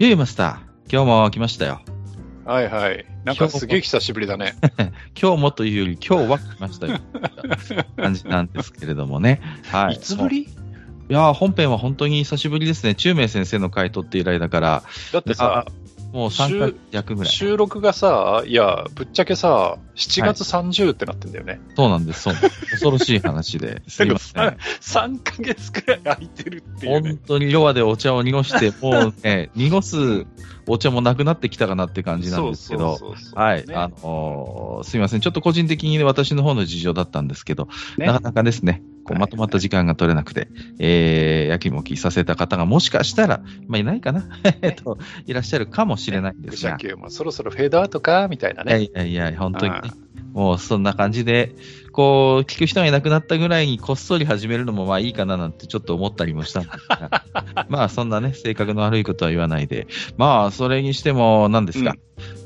ゆうマスター、今日も来ましたよ。はいはい。なんかすげえ久しぶりだね。今日もというより今日は来ましたよ。感じなんですけれどもね。はい。いつぶり？いやー、本編は本当に久しぶりですね。中明先生の回取って以来だから、だってさ、もう3回弱ぐらい。収録がさ、いや、ぶっちゃけさ、7月30ってなってんだよね。そうなんです、そうなんです。恐ろしい話で。すいません。3ヶ月くらい空いてるっていう本ね。当にロアでお茶を濁して、もうね、濁すお茶もなくなってきたかなって感じなんですけど、そうそうそうそうはい、ねあのーすいません。ちょっと個人的にね、私の方の事情だったんですけど、ねなかなかですね、まとまった時間が取れなくて、えー、やきもきさせた方がもしかしたら、まあ、いないかな、えっと、いらっしゃるかもしれないんですが、愚者級もそろそろフェードアウトかみたいないね。やいやいや、本当にね。あ、もうそんな感じで、こう、聞く人がいなくなったぐらいにこっそり始めるのもまあいいかななんてちょっと思ったりもしたんですが、まあそんなね、性格の悪いことは言わないで、まあそれにしても何ですか、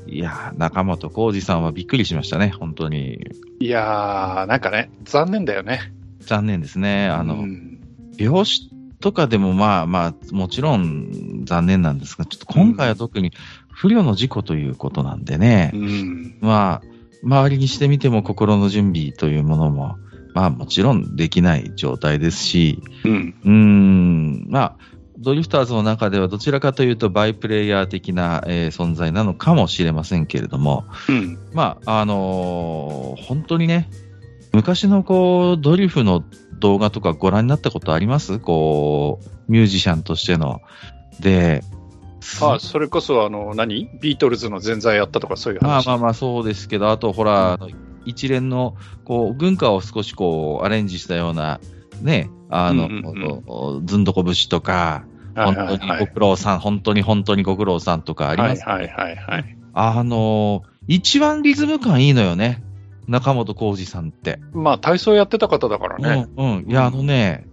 いやー、中本浩二さんはびっくりしましたね、本当に。いやー、なんかね、残念だよね。残念ですね。あの、うん病死とかでもまあまあ、もちろん残念なんですが、ちょっと今回は特に不慮の事故ということなんでね、うん。まあ、周りにしてみても心の準備というものも、まあもちろんできない状態ですし、うん。うーん、まあ、ドリフターズの中ではどちらかというとバイプレイヤー的な、えー存在なのかもしれませんけれども、うん。まあ、あのー本当にね、昔のこう、ドリフの動画とかご覧になったことあります？こう、ミュージシャンとしての。で、あ、それこそ、あの、何？ビートルズの前座やったとかそういう話。まあまあまあそうですけど、あとほら、あの一連の、こう、軍歌を少しこう、アレンジしたような、ね、あの、うんうんずんどこ節とか、はい本当にごはいはい。苦労さん、本当に本当にご苦労さんとかあります。はいはいはいはい。あの、一番リズム感いいのよね。中本浩二さんって。まあ、体操やってた方だからね。うん、うん。いや、あのね、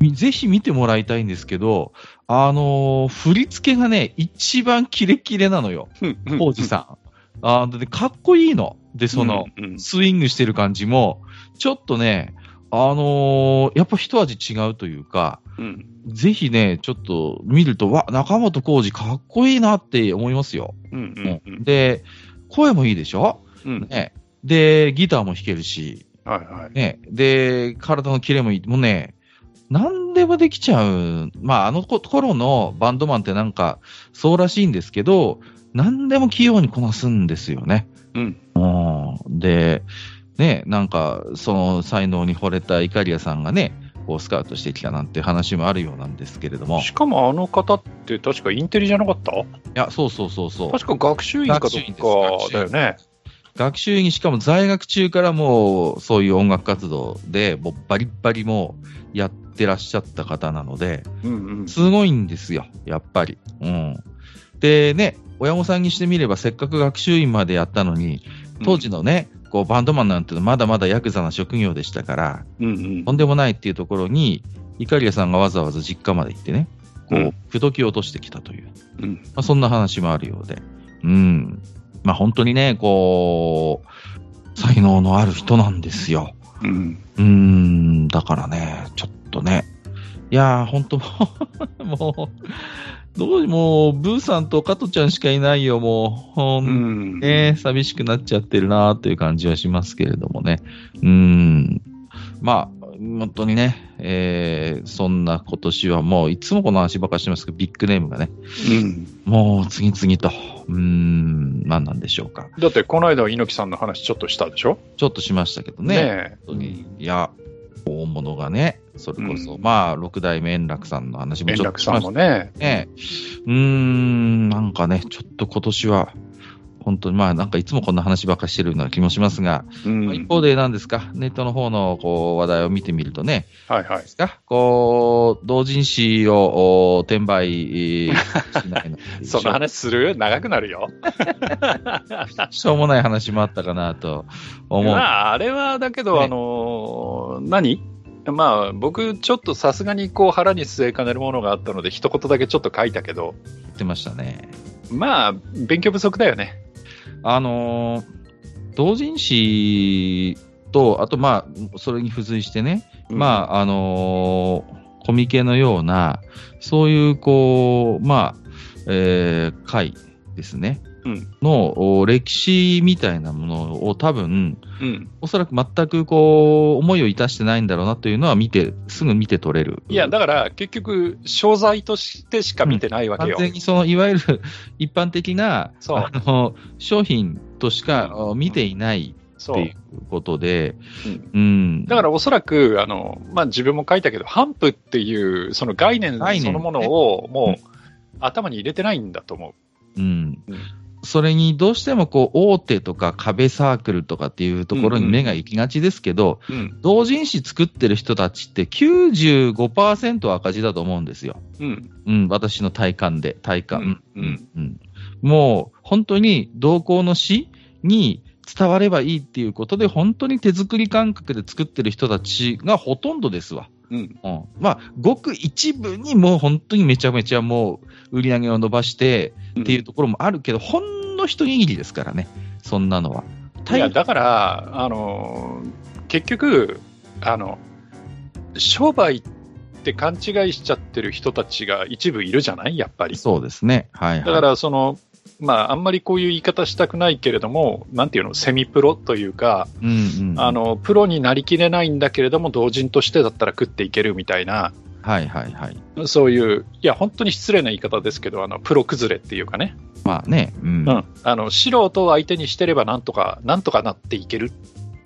みぜひ見てもらいたいんですけど、あのー振り付けがね、一番キレキレなのよ。うん浩二さん。あーで、かっこいいの。で、その、、うんうんスイングしてる感じも、ちょっとね、あのーやっぱ一味違うというか、うんぜひね、ちょっと見ると、わ、中本浩二かっこいいなって思いますよ。うんうんうんで、声もいいでしょ？うんね。で、ギターも弾けるし、はいはい。ね。で、体のキレもいい。もうね、何でもできちゃう。まあ、あの頃のバンドマンってなんか、そうらしいんですけど、何でも器用にこなすんですよね。うん。うん。で、ね、なんか、その才能に惚れたイカリアさんがね、こうスカウトしてきたなんて話もあるようなんですけれども。いしかもあの方って確かインテリじゃなかった？や、そうそうそうそう。確か学習院かどっかだよね。学習院、しかも在学中からもう、そういう音楽活動で、もうバリッバリもうやってらっしゃった方なので、うんうん。すごいんですよ、やっぱり。うん。でね、親御さんにしてみれば、せっかく学習院までやったのに、当時のね、こうバンドマンなんてのはまだまだヤクザな職業でしたから、うんうんとんでもないっていうところに、イカリアさんがわざわざ実家まで行ってね、こう、うん口説き落としてきたという、うんまあ、そんな話もあるようで。うん。まあ本当にね、こう、才能のある人なんですよ。うん。うーん、だからね、ちょっとね。いやー、ほんともう、もう、どうもう、ブーさんと加トちゃんしかいないよ、もう。ほうんん。ね、寂しくなっちゃってるなーっていう感じはしますけれどもね。うーん。まあ、本当にね、えー、そんな今年はもう、いつもこの話ばっかりしてますけど、ビッグネームがね、うん。もう次々と、うーん、何なんでしょうか。だって、この間、猪木さんの話ちょっとしたでしょ？ちょっとしましたけどね。ね本当に。いや、大物がね、それこそ、うんまあ、六代目円楽さんの話も円ちょっと楽さんしましたもね。ね。うーん、なんかね、ちょっと今年は、本当に、まあなんかいつもこんな話ばっかりしてるような気もしますが、うんまあ一方で何ですか、ネットの方のこう話題を見てみるとね、はいはいで。すか、こう、同人誌をお転売えーしないの その話する？長くなるよ。しょうもない話もあったかなと思う。まあ、あれは、だけど、ねあのー何？まあ、僕、ちょっとさすがにこう腹に据えかねるものがあったので、一言だけちょっと書いたけど、言ってましたね。まあ、勉強不足だよね。あのー同人誌と、あとまあ、それに付随してね、まあ、あのーコミケのような、そういう、こう、まあ、えー会ですね。うんのお歴史みたいなものを多分、あ、うん。おそらく全くこう、思いをいたしてないんだろうなというのは見て、すぐ見て取れる。いや、だから、結局、商材としてしか見てないわけ完よ。全にその、いわゆる一般的な、そうあの、商品としかあ見ていないそうっていう。ことで、うんうん。だからおそらく、あの、まあ、自分も書いたけど、ハンプっていう、その概念そのものを、もう、頭に入れてないんだと思うんうんそれにどうしてもこう大手とか壁サークルとかっていうところに目が行きがちですけど、う。うん。同人誌作ってる人たちって95%赤字だと思うんですよ。うん。うん、私の体感で、体感。うんうんうんもう本当に同行の詩に伝わればいいっていうことで、本当に手作り感覚で作ってる人たちがほとんどですわ。うん。うん、まあ、ごく一部にもう本当にめちゃめちゃもう売り上げを伸ばしてっていうところもあるけど、ほんの一握りですからね、そんなのは。いや、だから、あの、結局、あの、商売って勘違いしちゃってる人たちが一部いるじゃない？やっぱり。そうですね。はい、はい。だから、その、まあ、あんまりこういう言い方したくないけれども、なんていうの、セミプロというか、うんうん、あの、プロになりきれないんだけれども、同人としてだったら食っていけるみたいな、はいはいはい。そういう、いや、本当に失礼な言い方ですけど、あの、プロ崩れっていうかね、まあね、うん。うん、あの、素人を相手にしてればなんとか、なんとかなっていける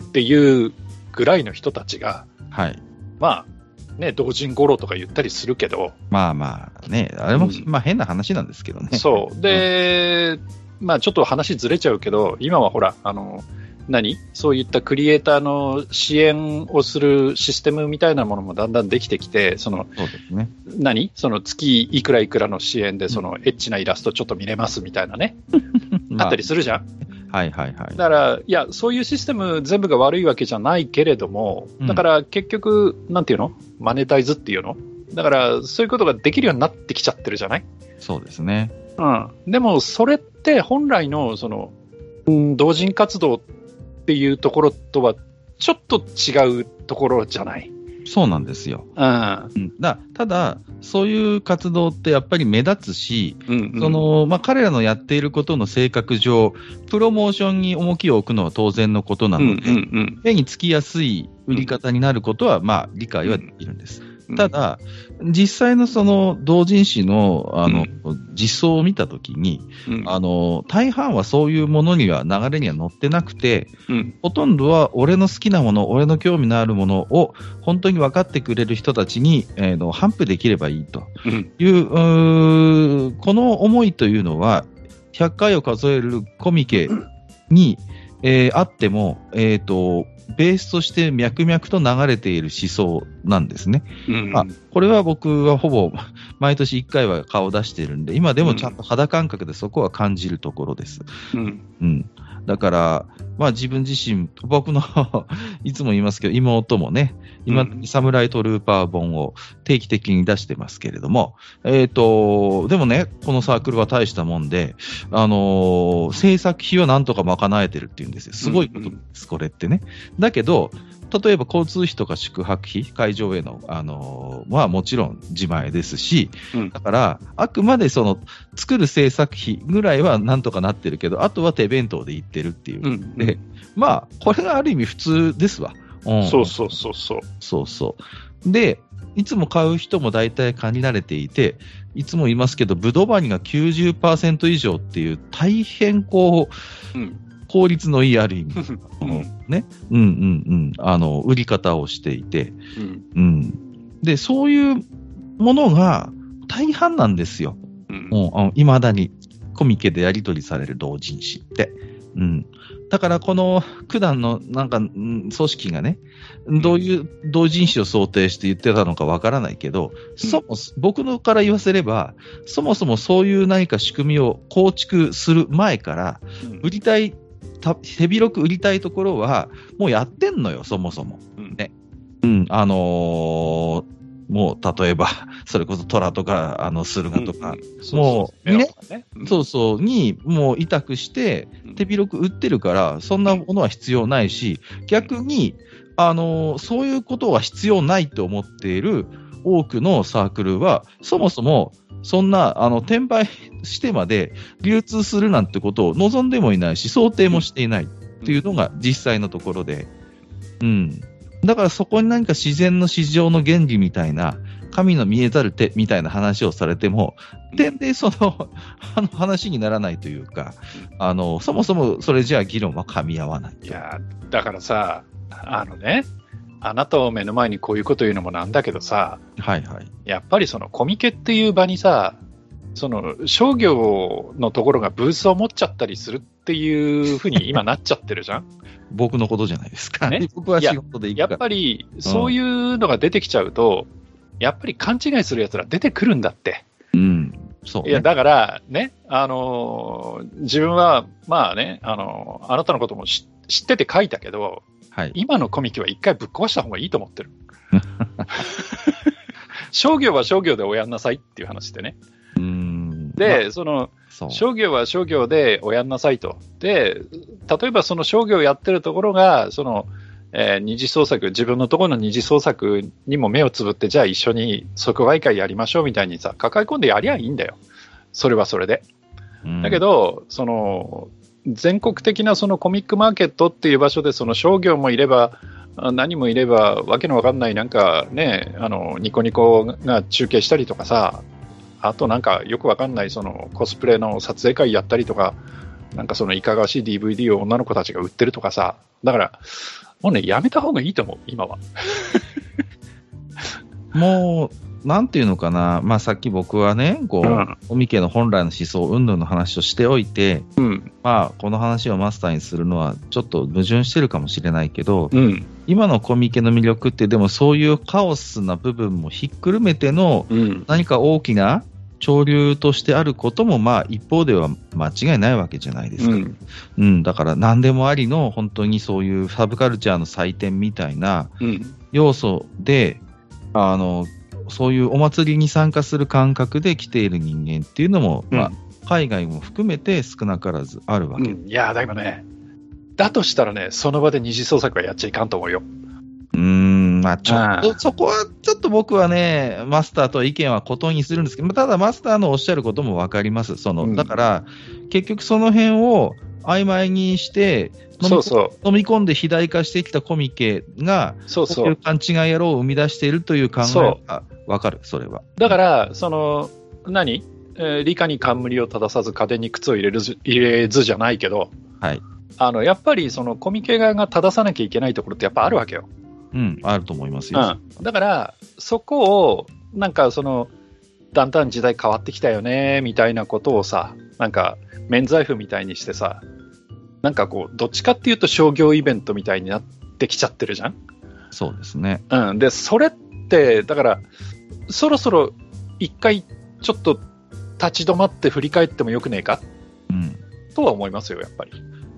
っていうぐらいの人たちが、はい。まあ、ね、同人五郎とか言ったりするけど、まあまあね、あれも、うんまあ変な話なんですけどね。そう。で、まあちょっと話ずれちゃうけど、今はほら、あの、何？そういったクリエイターの支援をするシステムみたいなものもだんだんできてきて、その、そうですね。何？その月いくらいくらの支援で、そのエッチなイラストちょっと見れますみたいなね、あったりするじゃん。はいはいはい。だから、いや、そういうシステム全部が悪いわけじゃないけれども、うんだから結局、なんていうの？マネタイズっていうの？だから、そういうことができるようになってきちゃってるじゃない？そうですね。うん。でも、それって本来の、その、うん同人活動っていうところとは、ちょっと違うところじゃない。そうなんですよ。うん。うん、だただ、そういう活動ってやっぱり目立つし、うん、うん。そ、のまあ、彼らのやっていることの性格上、プロモーションに重きを置くのは当然のことなうん、うん、ので、うん目につきやすい売り方になることは、まあ、理解はできるんです。うん。ただ、実際のその同人誌のあの、実装を見たときに、うん、あの、大半はそういうものには、流れには載ってなくて、うん、ほとんどは俺の好きなもの、俺の興味のあるものを本当に分かってくれる人たちに、えーの頒布できればいいと。うん、いううー、この思いというのは、100回を数えるコミケに、えーあっても、えっ、と、ベースとして脈々と流れている思想なんですね。うん。あこれは僕はほぼ毎年1回は顔を出してるんで、今でもちゃんと肌感覚でそこは感じるところです。うん、うん。だから、まあ自分自身、僕の いつも言いますけど、妹もね、今、うんサムライトルーパー本を定期的に出してますけれども、えっ、と、でもね、このサークルは大したもんで、あのー制作費はなんとか賄えてるっていうんですよ。すごいことです、これってね。だけど、例えば交通費とか宿泊費、会場への、あのーまあもちろん自前ですし、うんだから、あくまでその、作る制作費ぐらいはなんとかなってるけど、あとは手弁当で行ってるっていう。うん。で、まあ、これがある意味普通ですわ。うんそうそうそうそう。そうそう。で、いつも買う人も大体限られていて、いつも言いますけど、ブドバニが90%以上っていう大変こう、うん。効率のいいある意味、うんね、うんうんうん、あの、売り方をしていて、うん。うん。で、そういうものが大半なんですよ。うんもう、あの未だに。コミケでやり取りされる同人誌って。うん。だからこの九段のなんか、うん組織がね、どういう同人誌を想定して言ってたのかわからないけど、そもそ僕のから言わせれば、そもそもそういう何か仕組みを構築する前から、うん売りたい、た手広く売りたいところは、もうやってんのよ、そもそも。うん。ね。うん、あのーもう例えば、それこそ虎とか、あの、駿河とか、もうね。そうそう、に、もう委託して、うん。手広く売ってるから、そんなものは必要ないし、逆に、あのーそういうことは必要ないと思っている多くのサークルは、そもそも、そんな、あの、転売してまで流通するなんてことを望んでもいないし、想定もしていないっていうのが実際のところで、うん。だからそこに何か自然の市場の原理みたいな、神の見えざる手みたいな話をされても、点でその、あの話にならないというか、あの、そもそもそれじゃあ議論は噛み合わない。いやだからさ、あのね、あなたを目の前にこういうこと言うのもなんだけどさ、はいはい。やっぱりそのコミケっていう場にさ、その商業のところがブースを持っちゃったりするっていうふうに今なっちゃってるじゃん？僕のことじゃないですか。ね？僕は仕事で行やっくから。ぱりそういうのが出てきちゃうと、やっぱり勘違いするやつら出てくるんだって。うん。そう、ね。いや、だからね、あのー自分は、まあね、あのーあなたのことも知知ってて書いたけど、はい。今のコミケは一回ぶっ壊した方がいいと思ってる。商業は商業でおやんなさいっていう話でね。うん。で、まその、あ、そう。商業は商業でおやんなさいと。で、例えばその商業をやってるところが、その、えー二次創作、自分のところの二次創作にも目をつぶって、じゃあ一緒に即売会やりましょうみたいにさ、抱え込んでやりゃいいんだよ。それはそれで。うんだけ、ど、その、全国的なそのコミックマーケットっていう場所で、その商業もいれば、何もいれば、わけのわかんない、なんかね、あの、ニコニコが中継したりとかさ、あとなんかよくわかんない、そのコスプレの撮影会やったりとか、なんかそのいかがわしい DVD を女の子たちが売ってるとかさ、だから、もうね、やめた方がいいと思う、今は。もう、なんていうのかな。まあさっき僕はね、こう、うん。コミケの本来の思想、云々の話をしておいて、うん、まあこの話をマスターにするのはちょっと矛盾してるかもしれないけど、うん、今のコミケの魅力ってでもそういうカオスな部分もひっくるめてのうん、何か大きな潮流としてあることもまあ一方では間違いないわけじゃないですか。うん、うん、だから何でもありの本当にそういうサブカルチャーの祭典みたいなうん、要素で、あの、そういうお祭りに参加する感覚で来ている人間っていうのも、うんまあ、海外も含めて少なからずあるわけ。うん。いや、だけどね、だとしたらね、その場で二次創作はやっちゃいかんと思うよ。うーん、まあちょっあと、そこはちょっと僕はね、マスターと意見は異にするんですけど、ただマスターのおっしゃることもわかります。その、うんだから、結局その辺を曖昧にして、飲みそうそう。飲み込んで肥大化してきたコミケが、そうそう。勘違い野郎を生み出しているという考えそはわかる、それは。だから、その、何？えー理科に冠を正さず家電に靴を入れるず入れずじゃないけど、はい。あの、やっぱりそのコミケ側が正さなきゃいけないところってやっぱあるわけよ。うん、あると思いますよ。うん。だから、そこを、なんかその、だんだん時代変わってきたよね、みたいなことをさ、なんか、免罪符みたいにしてさ、なんかこう、どっちかっていうと商業イベントみたいになってきちゃってるじゃん？そうですね。うん。で、それって、だから、そろそろ一回ちょっと立ち止まって振り返ってもよくねえか？うん。とは思いますよ、やっぱり。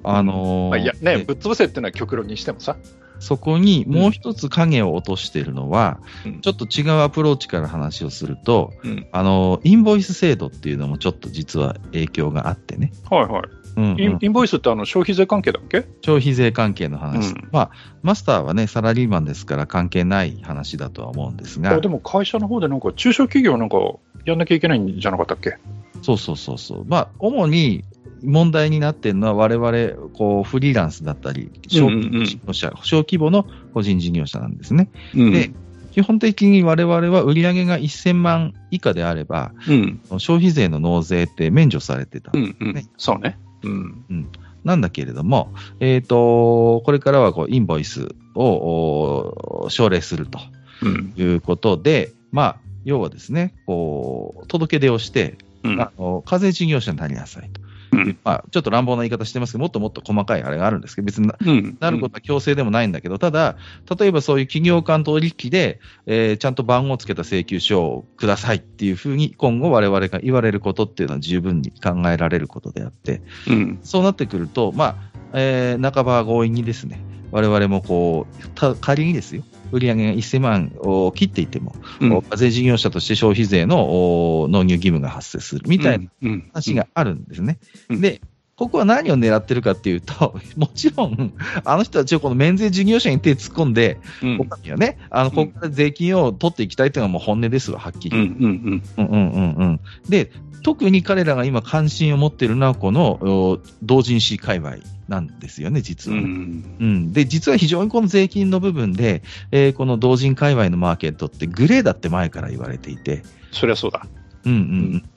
あのーまあ、いや、ね、でぶっ潰せっていうのは極論にしてもさ。そこにもう一つ影を落としているのは、うんちょっと違うアプローチから話をすると、うん。あのーインボイス制度っていうのもちょっと実は影響があってね。はいはい。うんうんインボイスってあの消費税関係だっけ？消費税関係の話、うんまあ、マスターはね、サラリーマンですから関係ない話だとは思うんですがあ、でも会社の方でなんか中小企業なんかやんなきゃいけないんじゃなかったっけ？そうそうそうそう。まあ、主に問題になっているのは我々、こう、フリーランスだったり、小うんうんうん小規模の個人事業者なんですね。うんで、基本的に我々は売上が1000万以下であれば、うん。消費税の納税って免除されてた。うん。うんね。そうね。うん。なんだけれども、えっ、と、これからはこうインボイスをお奨励するとうん。いうことで、まあ、要はですね、こう、届け出をして、うんあの課税事業者になりなさいと。うん。まあ、ちょっと乱暴な言い方してますけど、もっともっと細かいあれがあるんですけど、別になることは強制でもないんだけど、ただ、例えばそういう企業間取引で、えーちゃんと番号をつけた請求書をくださいっていうふうに、今後我々が言われることっていうのは十分に考えられることであって、うん。そうなってくると、まあ、えー半ば強引にですね、我々もこう、た仮にですよ、売上が1000万を切っていても、うん。課税事業者として消費税のお納入義務が発生するみたいなうん。話があるんですね。うん。で、ここは何を狙ってるかっていうと、もちろん、あの人たちをこの免税事業者に手突っ込んで、うん。お金はね、あの、ここから税金を取っていきたいというのはもう本音ですわ、はっきり。うんうんうん。うんうんうん。で、特に彼らが今関心を持っているのは、この、お同人誌界隈なんですよね、実うはね、んうん。で、実は非常にこの税金の部分で、えーこの同人界隈のマーケットってグレーだって前から言われていて、そりゃそうだ。うんうん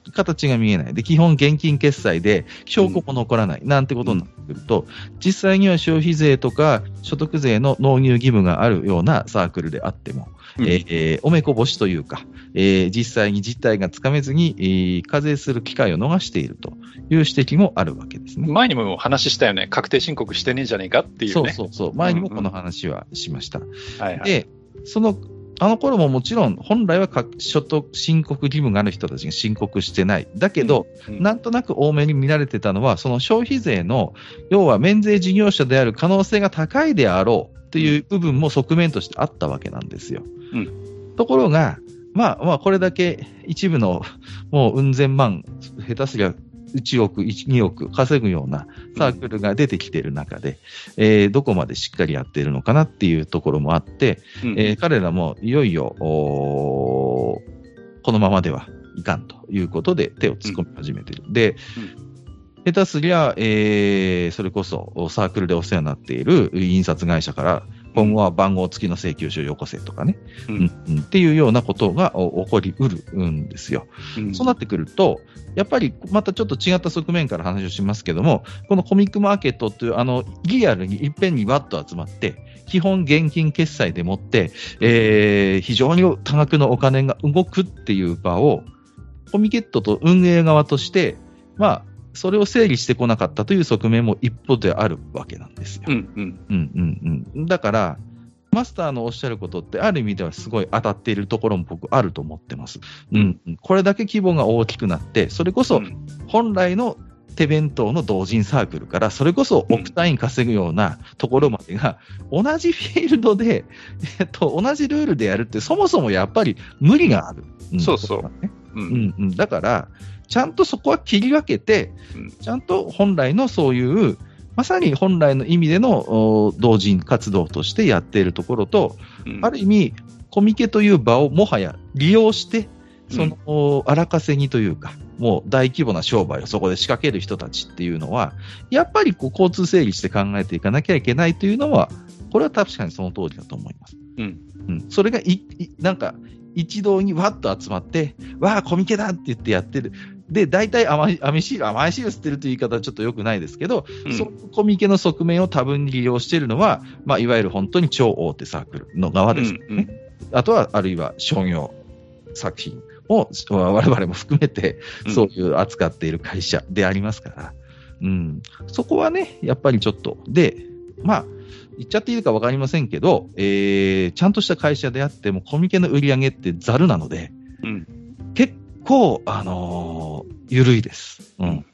うん、形が見えない。で、基本現金決済で証拠も残らない。なんてことになってくると、実際には消費税とか所得税の納入義務があるようなサークルであっても、うんえーおめこぼしというか、えー実際に実態がつかめずに、えー課税する機会を逃しているという指摘もあるわけですね。前にも話したよね。確定申告してねえんじゃねえかっていうそうね。そうそう。前にもこの話はしました。はいはい。で、その、あの頃ももちろん、本来はか所得申告義務がある人たちが申告してない。だけど、うんなんとなく多めに見られてたのは、その消費税の、要は免税事業者である可能性が高いであろうという部分も側面としてあったわけなんですよ。うんところが、まあまあ、これだけ一部の、もう、うん千万、下手すりゃ1億、1 2億稼ぐようなサークルが出てきている中で、えーどこまでしっかりやっているのかなっていうところもあって、うん。えー彼らもいよいよ、このままではいかんということで手を突っ込み始めている。で、下手すりゃ、えーそれこそサークルでお世話になっている印刷会社から、今後は番号付きの請求書をよこせとかね、ううんんうん。っていうようなことがお起こりうるんですよ。うん。そうなってくると、やっぱりまたちょっと違った側面から話をしますけども、このコミックマーケットっていう、あの、リアルにいっぺんにわっと集まって、基本現金決済でもって、えー非常に多額のお金が動くっていう場を、コミケットと運営側として、まあ、それを整理してこなかったという側面も一方であるわけなんですよ。うんうんうんうんうん。だから、マスターのおっしゃることって、ある意味ではすごい当たっているところも僕あると思ってます。うん、うん。これだけ規模が大きくなって、それこそうん本来の手弁当の同人サークルから、それこそ億単位稼ぐようなところまでが、同じフィールドで、えっと、同じルールでやるって、そもそもやっぱり無理がある。んそうそうううんんうん。だから、ちゃんとそこは切り分けて、うん。ちゃんと本来のそういう、まさに本来の意味でのお同人活動としてやっているところと、うん。ある意味、コミケという場をもはや利用して、その、お荒稼ぎというか、もう大規模な商売をそこで仕掛ける人たちっていうのは、やっぱりこう交通整理して考えていかなきゃいけないというのは、これは確かにその通りだと思います。うん。うん、それがいいなんか一堂にわっと集まって、わあ、コミケだって言ってやってる。で、大体甘い、甘いシール、甘いシール吸ってるという言い方はちょっと良くないですけど、うん。そのコミケの側面を多分に利用しているのは、まあ、いわゆる本当に超大手サークルの側ですよね。うんうん。あとは、あるいは商業作品を我々も含めて、うん。そういう扱っている会社でありますから、うん、そこはね、やっぱりちょっと、で、まあ、言っちゃっていいか分かりませんけど、えー、ちゃんとした会社であっても、コミケの売り上げってざるなので、うん。結構、あのー緩いです。うん。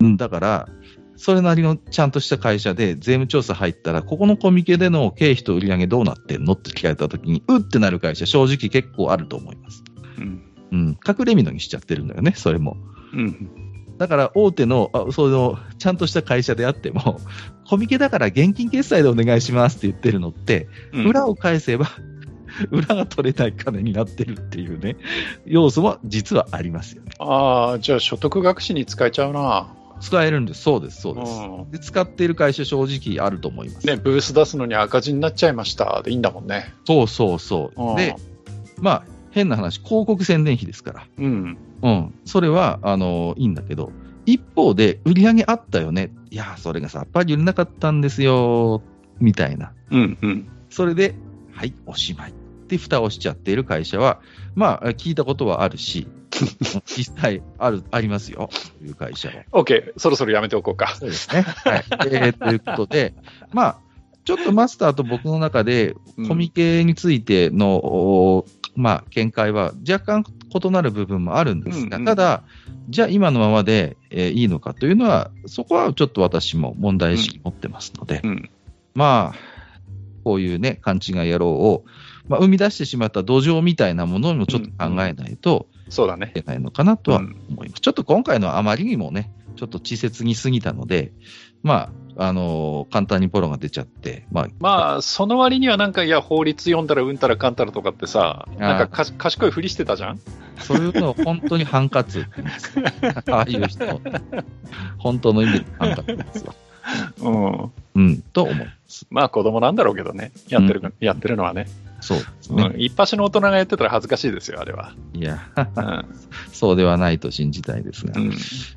うん、だから、それなりのちゃんとした会社で税務調査入ったら、ここのコミケでの経費と売り上げどうなってんのって聞かれたときに、うってなる会社、正直結構あると思います。うんうん。隠れ蓑にしちゃってるんだよね、それも。うんだから大手の、あその、ちゃんとした会社であっても、コミケだから現金決済でお願いしますって言ってるのって、うん裏を返せば、裏が取れない金になってるっていうね、要素も実はありますよね。ああ、じゃあ所得学士に使えちゃうな。使えるんです。そうです、そうです。うんで使っている会社正直あると思います。ね、ブース出すのに赤字になっちゃいましたでいいんだもんね。そうそうそうう。んで、まあ、変な話、広告宣伝費ですから。うん。うん。それは、あの、いいんだけど、一方で、売り上げあったよね。いや、それがさっぱり売れなかったんですよ、みたいな。うん。うん。それで、はい、おしまい。って蓋をしちゃっている会社は、まあ、聞いたことはあるし、実際ある、ありますよ。という会社は。OK、そろそろやめておこうか。そうですね。はい。えーということで、まあ、ちょっとマスターと僕の中で、うんコミケについての、おまあ、見解は若干異なる部分もあるんですが、うんうんただ、じゃあ今のままで、えーいいのかというのは、そこはちょっと私も問題意識持ってますので、うん。まあ、こういうね、勘違い野郎を、まあ、生み出してしまった土壌みたあものもちょっと考えないとそうだねい。けないのかなとはうん思います。ちょっと今回のはあまりにもね、ちょっと稚拙に過ぎたので、まあ、あのー簡単にポロが出ちゃって、まあ、まあ、その割にはなんか、いや、法律読んだらうんたらかんたらとかってさ、なんかか賢いふりしてたじゃん？そういうのを本当にハンカツって言うんですよああいう人、本当の意味でハンカツですわ。うん。うん、と思います。まあ、子供なんだろうけどね。やってる、うんやってるのはね。そうですね。うん。一発の大人がやってたら恥ずかしいですよ、あれは。いや、うん。そうではないと信じたいですが。うん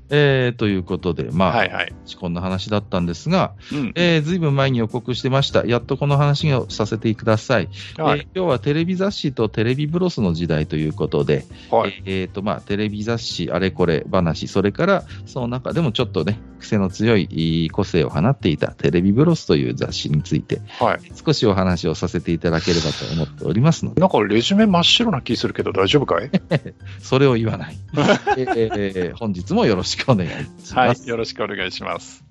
えー、ということで、まあ、はいはい。こんな話だったんですが、うん。えー、ずいぶん前に予告してました。やっとこの話をさせてください。はい。えー今日はテレビ雑誌とテレビブロスの時代ということで、はい。えーとまあ、テレビ雑誌あれこれ話、それからその中でもちょっとね、癖の強いいい個性を放っていたテレビブロスという雑誌について、はい。少しお話をさせていただければと思っておりますので、なんかレジュメ真っ白な気するけど大丈夫かい？それを言わない。えー本日もよろしくお願いします。はい。よろしくお願いします。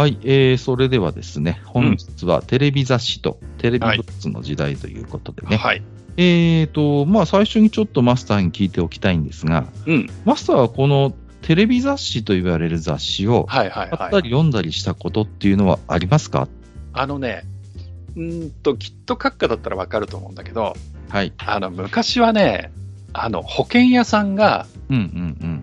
はい、えー、それではですね、本日はテレビ雑誌とテレビブロスの時代ということでね、はい。えーと、まあ最初にちょっとマスターに聞いておきたいんですが、うん。マスターはこのテレビ雑誌と言われる雑誌をはいはい買ったはい。り読んだりしたことっていうのはありますか？あのね、うーんと、きっと閣下だったらわかると思うんだけど、はい。あの、昔はね、あの、保険屋さんが、うんうん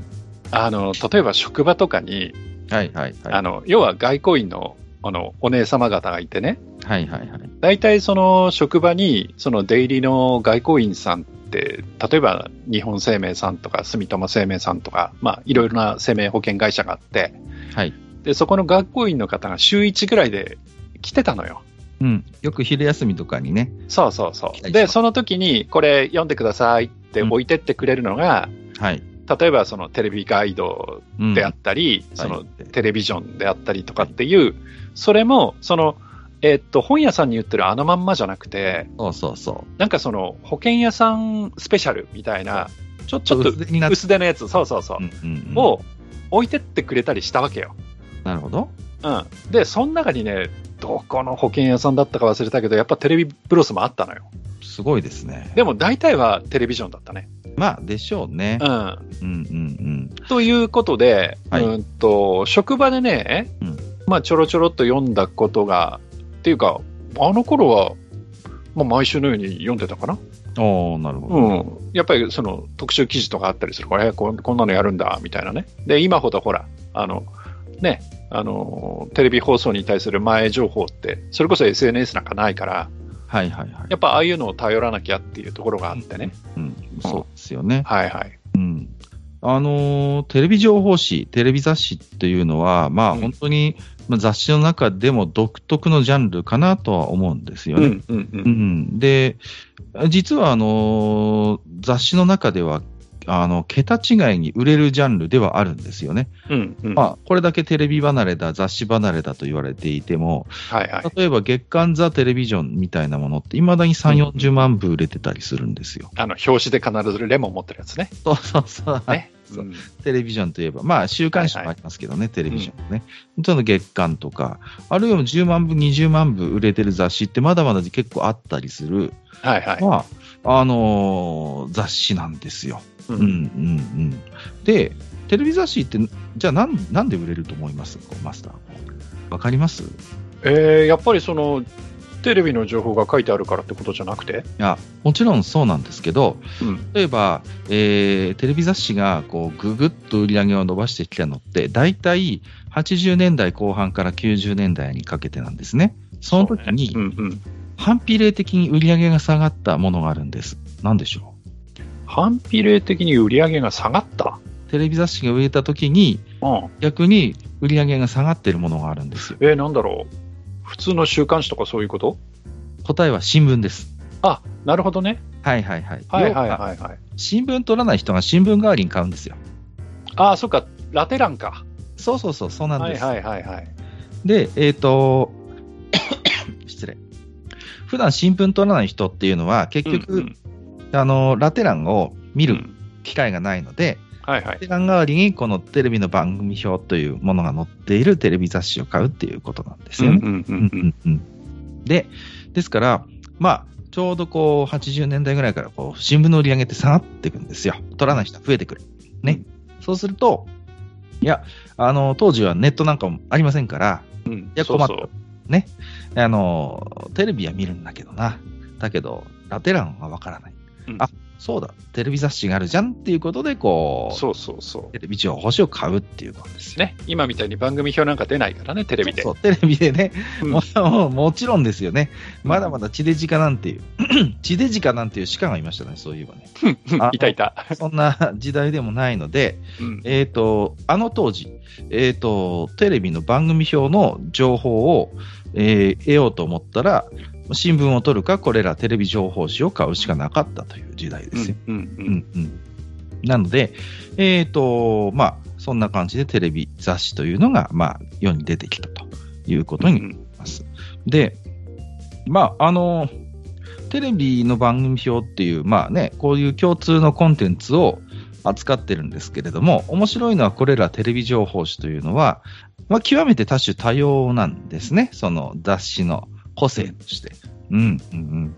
あの、例えば職場とかに、うん。はいはいはい。あの、要は外交員の、あの、お姉様方がいてね、はいはいはい。大体その職場に、その出入りの外交員さんって、例えば日本生命さんとか住友生命さんとか、まあいろいろな生命保険会社があって、はい。で、そこの学校員の方が週1ぐらいで来てたのよ。うん。よく昼休みとかにね。そうそうそう。で、その時にこれ読んでくださいって置いてってくれるのが、はい。例えばそのテレビガイドうんであったり、そのはいテレビジョンであったりとかっていう、それも、その、えっと、本屋さんに売ってるあのまんまじゃなくて、そうそうそなんかその保険屋さんスペシャルみたいな、う。ちょっと。薄手のやつ、そうそうそう、うんうんうんを置いてってくれたりしたわけよ。なるほど。うん。で、その中にね、どこの保険屋さんだったか忘れたけど、やっぱテレビブロスもあったのよ。すごいですね。でも大体はテレビジョンだったね。まあ、でしょうねう。ん。うんうんということで、はいうんと、職場でね、うんまあちょろちょろっと読んだことが、っていうか、あの頃は、まあ毎週のように読んでたかな。うん。おーなるほど。うん。やっぱりその特集記事とかあったりするから、えこんこんなのやるんだ、みたいなね。で、今ほどほら、あの、ね、あの、テレビ放送に対する前情報って、それこそ SNS なんかないから、はいはいはい。やっぱああいうのを頼らなきゃっていうところがあってね。うん、そうですよね。はいはい。うん。あのーテレビ情報誌、テレビ雑誌っていうのは、まあうん本当に、まあ、雑誌の中でも独特のジャンルかなとは思うんですよね。うんうんう。うんんで、実はあのー雑誌の中では、あの、桁違いに売れるジャンルではあるんですよね。うんうん。まあ、これだけテレビ離れだ、雑誌離れだと言われていても、はいはい。例えば月刊ザ・テレビジョンみたいなものって、未だに3、40万部売れてたりするんですよ。あの、表紙で必ずレモン持ってるやつね。そうそうそう。ね。そううんテレビジョンといえば、まあ、週刊誌もありますけどね、テレビジョンもね。その月刊とか、あるいは10万部、20万部売れてる雑誌ってまだまだ結構あったりする、はいはい。まあ、あのー雑誌なんですよ。ううんうんうん。で、テレビ雑誌って、じゃあなんなんで売れると思います？マスター。わかります？いえー、やっぱりその、テレビの情報が書いてあるからってことじゃなくて？や、もちろんそうなんですけど、うん。例えば、えーテレビ雑誌がこうぐぐっと売り上げを伸ばしてきたのって、大体80年代後半から90年代にかけてなんですね。その時にそうねうんうん。反比例的に売り上げが下がったものがあるんです。なんでしょ反比例的に売り上げが下がった？うテレビ雑誌が売れた時にうん。逆に売り上げが下がってるものがあるんですよ。えー、なんだろう？普通の週刊誌とかそういうこと？答えは新聞です。あ、なるほどね。はいはいはい。はいはい要ははいはい。新聞取らない人が新聞代わりに買うんですよ。ああ、そっか。ラテ欄か。そうそうそう、そうなんです。はいはいはいはい。で、えっ、と、失礼。普段新聞取らない人っていうのは、結局、うんあの、ラテ欄を見るうん機会がないので、はいはいラ。テ欄代わりにこのテレビの番組表というものが載っているテレビ雑誌を買うっていうことなんですよね。うんうんううんんうんうんで、ですから、まあ、ちょうどこう、80年代ぐらいからこう、新聞の売り上げって下がっていくんですよ。取らない人が増えてくる。ね。そうすると、いや、あの、当時はネットなんかもありませんから、うんいやそうそう困ったね。あの、テレビは見るんだけどな。だけど、ラテ欄はわからない。うんあ、そうだ、テレビ雑誌があるじゃんっていうことで、こう、そうそうそう。テレビ情報誌を買うっていうことですよ。ね、今みたいに番組表なんか出ないからね、テレビで。そう、テレビでね、うんもうもちろんですよね。まだまだ地デジカなんていう、地デジカなんていう鹿がいましたね、そういえばね。あいたいた。そんな時代でもないので、うんえっ、と、あの当時、えっ、と、テレビの番組表の情報を、えー得ようと思ったら、新聞を取るか、これらテレビ情報誌を買うしかなかったという時代ですよ。うんううんんうんなので、えっ、と、まあ、そんな感じでテレビ雑誌というのが、まあ、世に出てきたということになります。で、まあ、あの、テレビの番組表っていう、まあね、こういう共通のコンテンツを扱ってるんですけれども、面白いのはこれらテレビ情報誌というのは、まあ、極めて多種多様なんですね。その雑誌の個性として。うん、うん、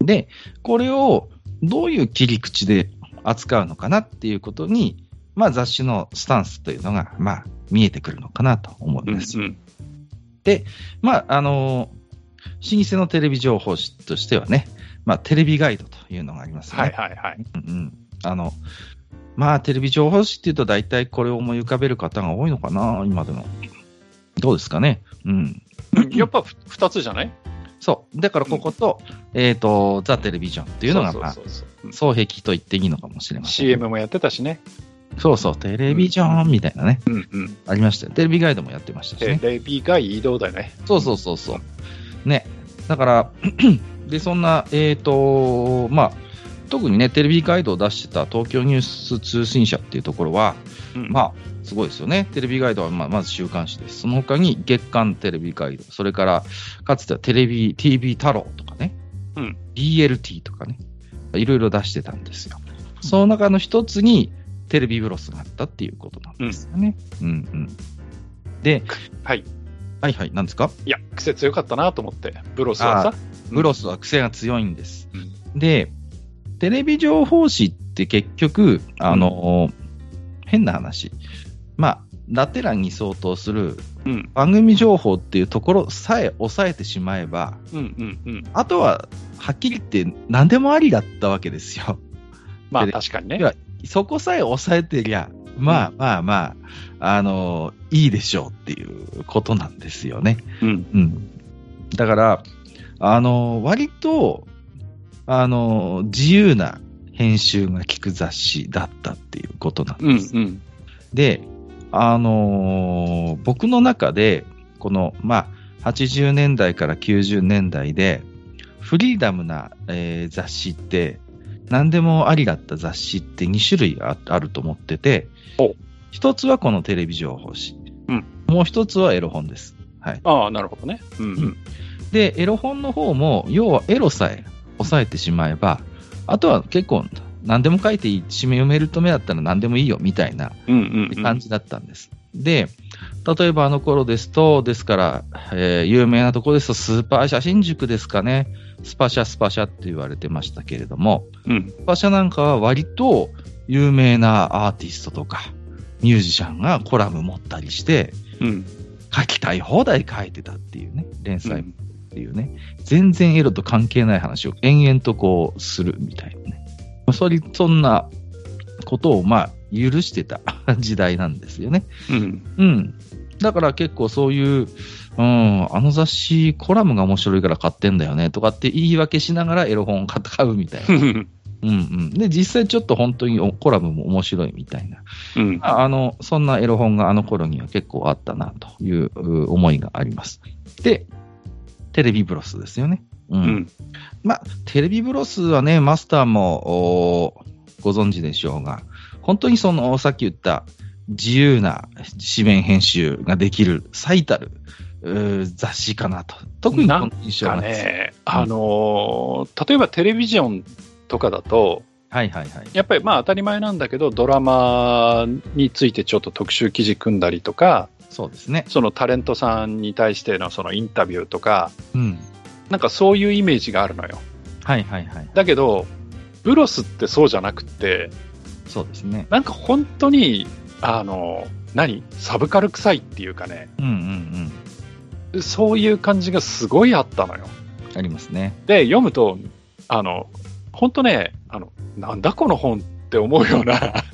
うん。で、これをどういう切り口で扱うのかなっていうことに、まあ雑誌のスタンスというのが、まあ見えてくるのかなと思うんです。うんまあ、あの老舗のテレビ情報誌としてはね、まあテレビガイドというのがありますね。はいはいはい。うんうん。あの、まあテレビ情報誌っていうと大体これを思い浮かべる方が多いのかな、今でも。どうですかね。うん。やっぱふ二つじゃない？そう。だからここと、えっ、と、ザ・テレビジョンっていうのが、まあ、双璧と言っていいのかもしれません。CM もやってたしね。そうそう、テレビジョンみたいなね、うんうん。ありましたよ。テレビガイドもやってましたしテね。レビが移動だよね。そうそうそうそう。ね。だから、で、そんな、えっ、と、まあ、特にね、テレビガイドを出してた東京ニュース通信社っていうところは、うんまあ、すごいですよね。テレビガイドはまあまず週刊誌です。その他に月刊テレビガイド、それから、かつてはテレビ、TV 太郎とかね、うん BLT とかね、いろいろ出してたんですよ。その中の一つに、テレビブロスがあったっていうことなんですよね。うん、うん、で、はい。はいはい、なんですか？いや、癖強かったなと思って。ブロスはさ。ブロスは癖が強いんです。うで、テレビ情報誌って結局、あの、変な話。まあ、ラテ欄に相当するうん。番組情報っていうところさえ抑えてしまえば、うんうんうん。あとは、はっきり言って何でもありだったわけですよ。まあで確かにねそこさえ抑えてりゃ、まあまあまあ、あの、いいでしょうっていうことなんですよね。うん。うん。だから、あの、割と、あの、自由な編集が効く雑誌だったっていうことなんうんです。うん。で、あの僕の中で、この、まあ、80年代から90年代で、フリーダムな、えー雑誌って、何でもありだった雑誌って2種類ああると思っててお、一つはこのテレビ情報誌。うんもう一つはエロ本です。はい。ああ、なるほどね。うんううんん。で、エロ本の方も、要はエロさえ抑えてしまえば、あとは結構何でも書いていい、締め読めると目だったら何でもいいよみたいな。感じだったんです。で、例えばあの頃ですと、ですから、えー有名なところですと、スーパー写真塾ですかね。スパシャスパシャって言われてましたけれども、うん。スパシャなんかは割と有名なアーティストとか、ミュージシャンがコラム持ったりして、うん。書きたい放題書いてたっていうね、連載っていうね、全然エロと関係ない話を延々とこうするみたいなね。まあそれそんなことをまあ許してた 時代なんですよね。うん。うん。だから結構そういう、うん、あの雑誌、コラムが面白いから買ってんだよねとかって言い訳しながらエロ本を買買うみたいな。うんうん。で、実際ちょっと本当におコラムも面白いみたいな。うん。ああの、そんなエロ本があの頃には結構あったなというう思いがあります。で、テレビブロスですよね。う。うんん。まあ、テレビブロスはね、マスターもおご存知でしょうが、本当にその、さっき言った自由な紙面編集ができる最たる雑誌かなと。特にこの印象かがね、あのー例えばテレビジョンとかだと、はいはいはい。やっぱりまあ当たり前なんだけど、ドラマについてちょっと特集記事組んだりとか、そうですね。そのタレントさんに対してのそのインタビューとか、うん。なんかそういうイメージがあるのよ。はいはいはい。だけど、ブロスってそうじゃなくって、そうですね。なんか本当に、あの、何？サブカル臭いっていうかね、うんうんうん。そういう感じがすごいあったのよ。ありますね。で、読むと、あの、本当ね、あの、なんだこの本って思うような、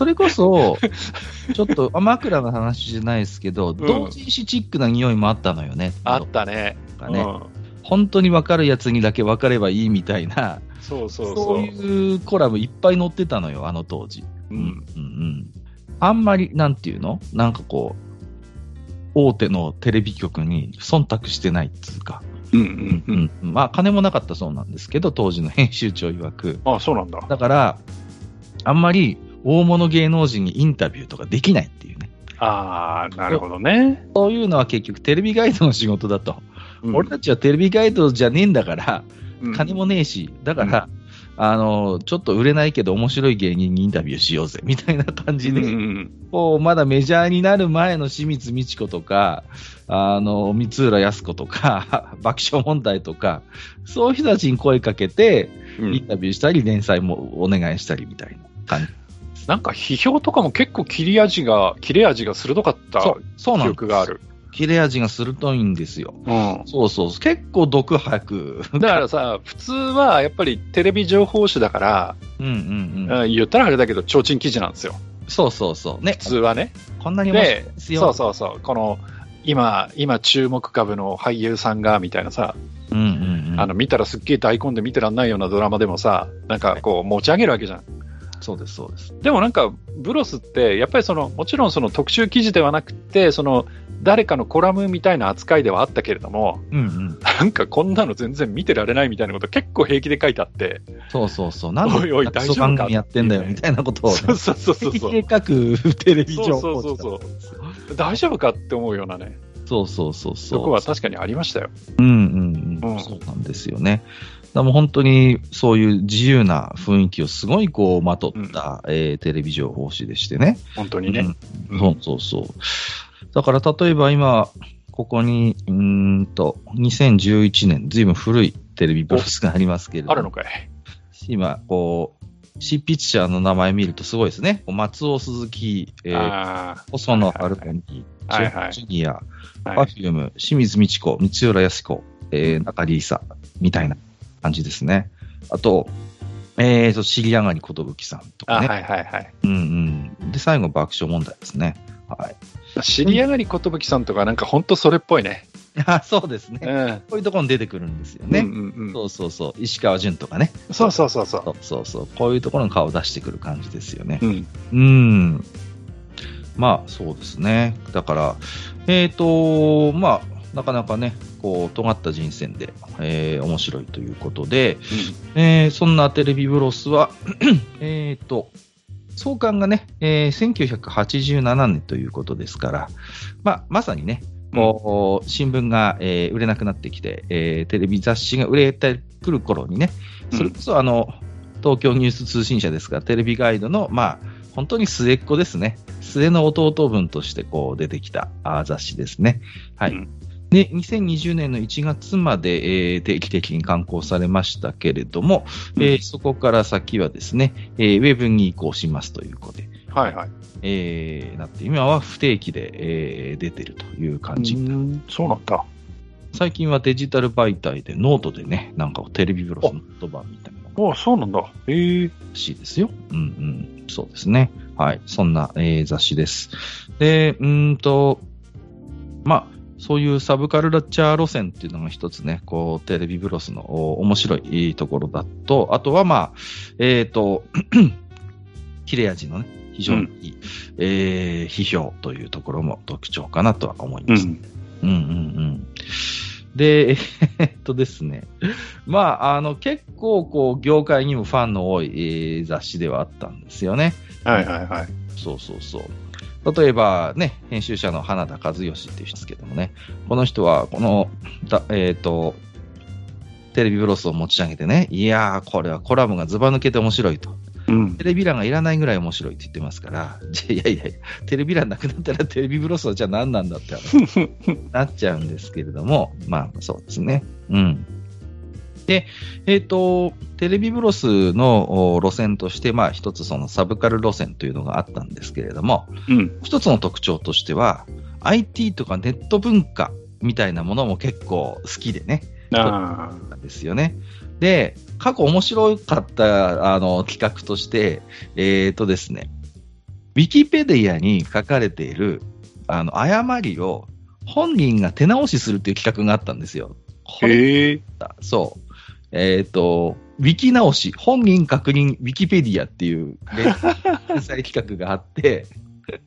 それこそ、ちょっとあ枕の話じゃないですけど、ん同人誌チックな匂いもあったのよね。あったね。ねうん本当に分かるやつにだけ分かればいいみたいな、そうそうそうそう。いうコラムいっぱい載ってたのよ、あの当時。ううんんうん。あんまり、なんていうの？なんかこう、大手のテレビ局に忖度してないっつうか。うんうんうん。うんまあ、金もなかったそうなんですけど、当時の編集長曰く。あそうなんだ。だから、あんまり大物芸能人にインタビューとかできないっていうね。ああ、なるほどね。そういうのは結局テレビガイドの仕事だと。うん俺たちはテレビガイドじゃねえんだから、うん金もねえし、だから、あの、ちょっと売れないけど面白い芸人にインタビューしようぜ、みたいな感じで、うんうんこう、まだメジャーになる前の清水美智子とか、あの、三浦靖子とか、爆笑問題とか、そういう人たちに声かけて、うんインタビューしたり、連載もお願いしたりみたいな感じ。なんか批評とかも結構切れ味が、切れ味が鋭かった記ん憶がある。切れ味が鋭いんですよ。うん。そうそう。結構毒吐く。だからさ、普通はやっぱりテレビ情報誌だから、うんうんうん。うん言ったらあれだけど、提灯記事なんですよ。そうそうそう。ね普。通はね。こんなに面白いでで、すよ。そうそうそう。この、今、今注目株の俳優さんが、みたいなさ、うんうんうん。あの、見たらすっげえ大根で見てらんないようなドラマでもさ、なんかこう持ち上げるわけじゃん。そうです、そうです。でもなんか、ブロスって、やっぱりその、もちろんその特集記事ではなくて、その、誰かのコラムみたいな扱いではあったけれども、うんうん。なんかこんなの全然見てられないみたいなこと結構平気で書いてあって、そうそうそう。なんおいおいで大丈夫か番組やってんだよ、みたいなことをね。そうそうそうそう平気で書くテレビ情報そうそうそう大丈夫かって思うようなね、そうそうそうそう。とこは確かにありましたよ。うんうんうん。うんそうなんですよね。だもう本当にそういう自由な雰囲気をすごいこうまとった、えーテレビ情報誌でしてね。本当にね。うんそうそうそう。だから例えば今、ここに、うーんと、2011年、ずいぶん古いテレビブロスがありますけれどもあるのかい。今、こう、執筆者の名前見るとすごいですね。松尾鈴木、えー、あ細野晴臣、はいはいジュニア、あ、パはい。フューム、清水美智子、三浦靖子、えー、中里依紗、みたいな感じですね。あと、えーと、尻上がり寿さんとあかね。はいはいはい。うんうん。で、最後、爆笑問題ですね。はい。知り上がり寿さんとかなんか本当それっぽいね。あそうですね。うん。こういうところに出てくるんですよね。うんうんうんそうそうそう。石川淳とかね。そうそうそうそう。そうそうそう。こういうところに顔を出してくる感じですよね。うん。うん。まあ、そうですね。だから、えっ、と、まあ、なかなかね、こう、尖った人選で、えー面白いということで、えーそんなテレビブロスは、えっと、創刊がね、えー1987年ということですから、まあ、まさにね、こう、新聞が、えー売れなくなってきて、えーテレビ雑誌が売れてくる頃にね、それこそあの、東京ニュース通信社ですが、テレビガイドの、まあ、本当に末っ子ですね。末の弟分としてこう出てきたあー雑誌ですね。はい。うんで、2020年の1月まで、えー定期的に刊行されましたけれども、うんえーそこから先はですね、えーウェブに移行しますということで、はいはい。えーなって、今は不定期で、えー出てるという感じ。うんそうなんだ。最近はデジタル媒体でノートでね、なんかテレビブロスの言葉みたいなのがおそうなんだ。へえ。らしいですよ。うんうん。そうですね。はい。そんな、えー雑誌です。で、うーんと、まあ、そういうサブカルチャー路線っていうのが一つね、こう、テレビブロスのお面白いところだと、あとはまあ、えっ、と、切れ味のね、非常にいい、えー批評というところも特徴かなとは思います。うん。うんうんうん。で、えっとですね。まあ、あの、結構、こう、業界にもファンの多い、えー雑誌ではあったんですよね。はいはいはい。そうそうそう。例えばね、編集者の花田和義っていう人ですけどもね、この人は、この、だえっ、と、テレビブロスを持ち上げてね、いやー、これはコラムがズバ抜けて面白いと。うんテ。レビ欄がいらないぐらい面白いって言ってますから、じ ゃいやいやいや、テレビ欄なくなったら テレビブロスはじゃあ何なんだって話なっちゃうんですけれども、まあそうですね。うん。で、えっ、と、テレビブロスのお路線として、まあ一つそのサブカル路線というのがあったんですけれども、うん。一つの特徴としては、IT とかネット文化みたいなものも結構好きでね、あですよね。で、過去面白かったあの企画として、えっ、とですね、ウィキペディアに書かれているあの誤りを本人が手直しするっていう企画があったんですよ。こあ。れへえ。だそう。えっ、と、ウィキ直し、本人確認ウィキペディアっていう連 連載企画があって、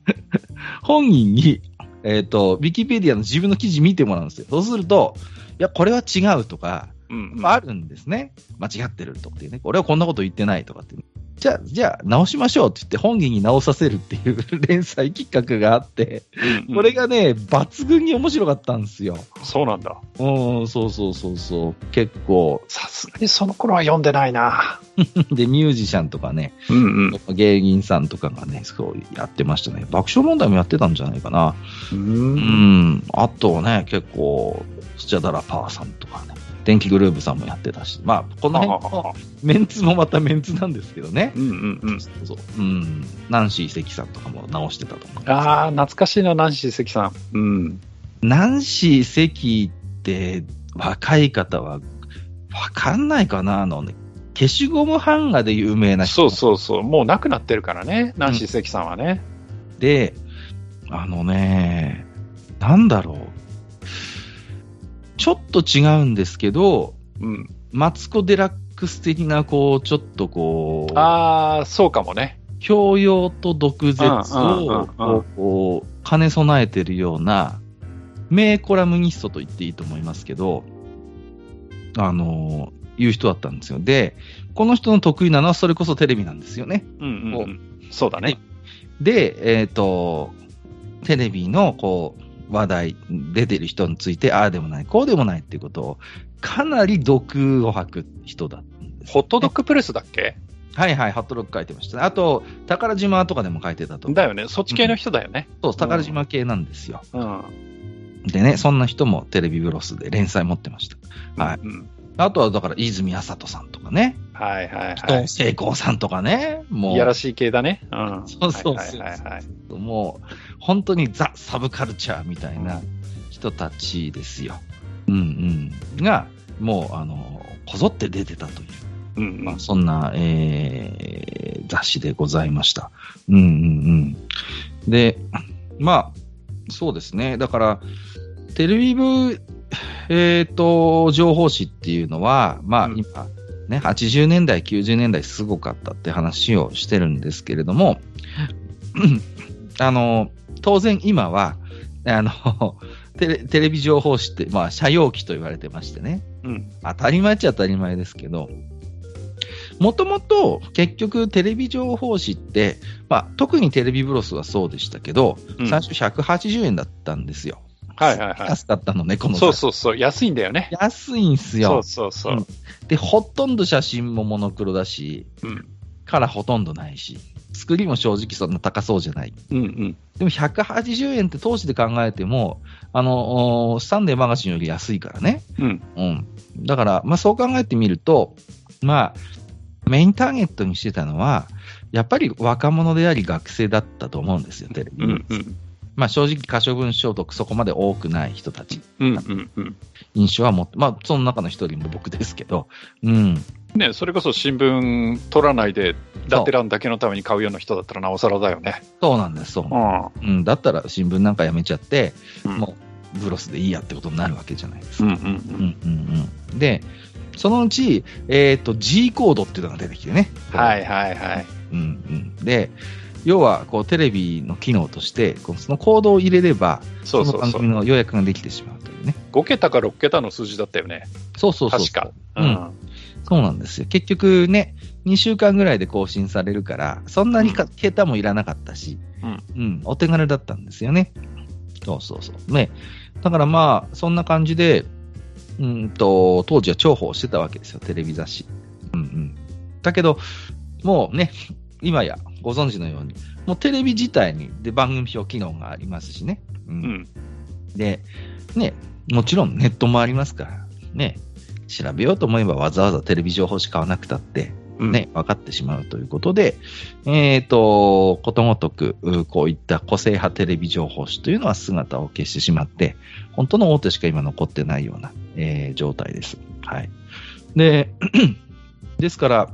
本人に、えっ、と、ウィキペディアの自分の記事見てもらうんですよ。そうすると、いや、これは違うとか、うんうん。まあ、あるんですね。間違ってるとかっていうね。俺はこんなこと言ってないとかって。じゃあ、じゃあ、直しましょうって言って本人に直させるっていう連載企画があって、うんうんこれがね、抜群に面白かったんですよ。そうなんだ。うん、そうそうそうそう。結構。さすがにその頃は読んでないな。で、ミュージシャンとかね、うんうん。芸人さんとかがね、そうやってましたね。爆笑問題もやってたんじゃないかな。う。うんん。あとね、結構、スチャダラパーさんとかね、電気グルーヴさんもやってたし、まあ、この辺のメンツもまたメンツなんですけどね。うんうんうん。そう。うん。ナンシー関さんとかも直してたと思う。ああ、懐かしいな、ナンシー関さん。うん。ナンシー関って、若い方は、わかんないかなあのね、消しゴム版画で有名な人そうそうそう。もう亡くなってるからね、ナンシー関さんはね。で、あのね、なんだろう。ちょっと違うんですけど、うん。マツコ・デラックス的な、こう、ちょっとこう、ああ、そうかもね。教養と毒舌をこう兼ね備えてるような、名コラムニストと言っていいと思いますけど、あのいう人だったんですよ。で、この人の得意なのはそれこそテレビなんですよね。うんうんうん。そうだね。で、えっ、と、テレビのこう話題、出てる人について、ああでもない、こうでもないっていうことを、かなり毒を吐く人だったんです。ホットドッグプレスだっけ？はいはい、ハットロック書いてましたね。あと、宝島とかでも書いてたと思う。だよね。そっち系の人だよね。そう、宝島系なんですよ。うん。でね、そんな人もテレビブロスで連載持ってました。はい。うん。あとは、だから、泉麻人さんとかね、はいはいは人成功さんとかね、もい。いやらしい系だね。うん。そうそうそうはいはいはいはい。う、もう、本当にザ・サブカルチャーみたいな人たちですよ。うんうん。が、もう、あの、こぞって出てたという、うんうんまあ、そんな、えー、雑誌でございました。うんうんうん。で、まあ、そうですね。だから、テレビ部、えっ、と、情報誌っていうのは、まあ、うん今、ね、80年代、90年代すごかったって話をしてるんですけれども、あの、当然今は、あの、テレテレビ情報誌って、まあ、社用機と言われてましてね、うん。当たり前っちゃ当たり前ですけど、もともと結局テレビ情報誌って、まあ、特にテレビブロスはそうでしたけど、うん最初180円だったんですよ。はいはいはい。安かったのね、このそうそうそう。安いんだよね。安いんすそよう。そうそうう。で、ほとんど写真もモノクロだし、うん。カラーほとんどないし、作りも正直そんな高そうじゃない。うんうん。でも180円って当時で考えても、あの、サンデーマガジンより安いからね。うん。うん。だから、まあそう考えてみると、まあ、メインターゲットにしてたのは、やっぱり若者であり学生だったと思うんですよ、テレビ。うんうん。まあ正直、可処分所得そこまで多くない人たち、うんうんうん。印象は持って、まあその中の一人も僕ですけど、うん。ね、それこそ新聞取らないで、ラテランだけのために買うような人だったらなおさらだよね。そうなんです、そうなんですうん。うん、だったら新聞なんかやめちゃって、うんもうブロスでいいやってことになるわけじゃないですか。うんうんうんうんうんで、そのうち、えっ、と、G コードっていうのが出てきてね。はいはいはい。うんうん。で、要は、こう、テレビの機能として、そのコードを入れれば、そうそうそうの番組。の予約ができてしまうというね。5桁か6桁の数字だったよね。そうそうそう。確か。うんそうなんですよ。結局ね、2週間ぐらいで更新されるから、そんなにか桁もいらなかったし、うんうん、お手軽だったんですよね。そうそうそう。ね。だからまあ、そんな感じで、うんと、当時は重宝してたわけですよ、テレビ雑誌。うんうん。だけど、もうね、今やご存知のように、もうテレビ自体にで番組表機能がありますしね。ううんん。で、ね、もちろんネットもありますから、ね、調べようと思えばわざわざテレビ情報誌買わなくたって、うん。ね、分かってしまうということで、えっ、と、ことごとく、うこういった個性派テレビ情報誌というのは姿を消してしまって、本当の大手しか今残ってないような、えー状態です。はい。で、ですから、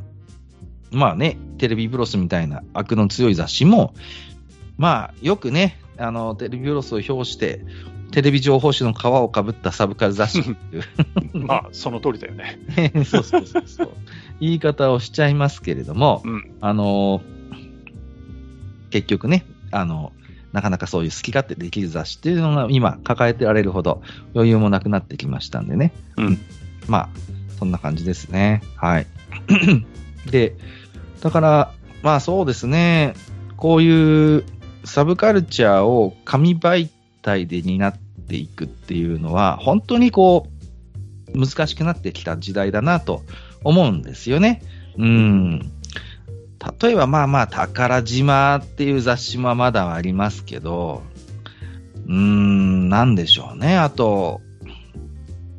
まあね、テレビブロスみたいな悪の強い雑誌も、まあ、よくね、あの、テレビブロスを表して、テレビ情報誌の皮をかぶったサブカル雑誌っていう まあ、その通りだよね。そうそうそうそう。言い方をしちゃいますけれども、うん。あの結局ね、あのなかなかそういう好き勝手できる雑誌っていうのが今抱えてられるほど余裕もなくなってきましたんでね。うん。まあ、そんな感じですね。はい。で、だから、まあそうですね、こういうサブカルチャーを紙媒体で担っていくっていうのは、本当にこう、難しくなってきた時代だなと思うんですよね。うん。例えばまあまあ、宝島っていう雑誌もまだありますけど、うーん、なんでしょうね。あと、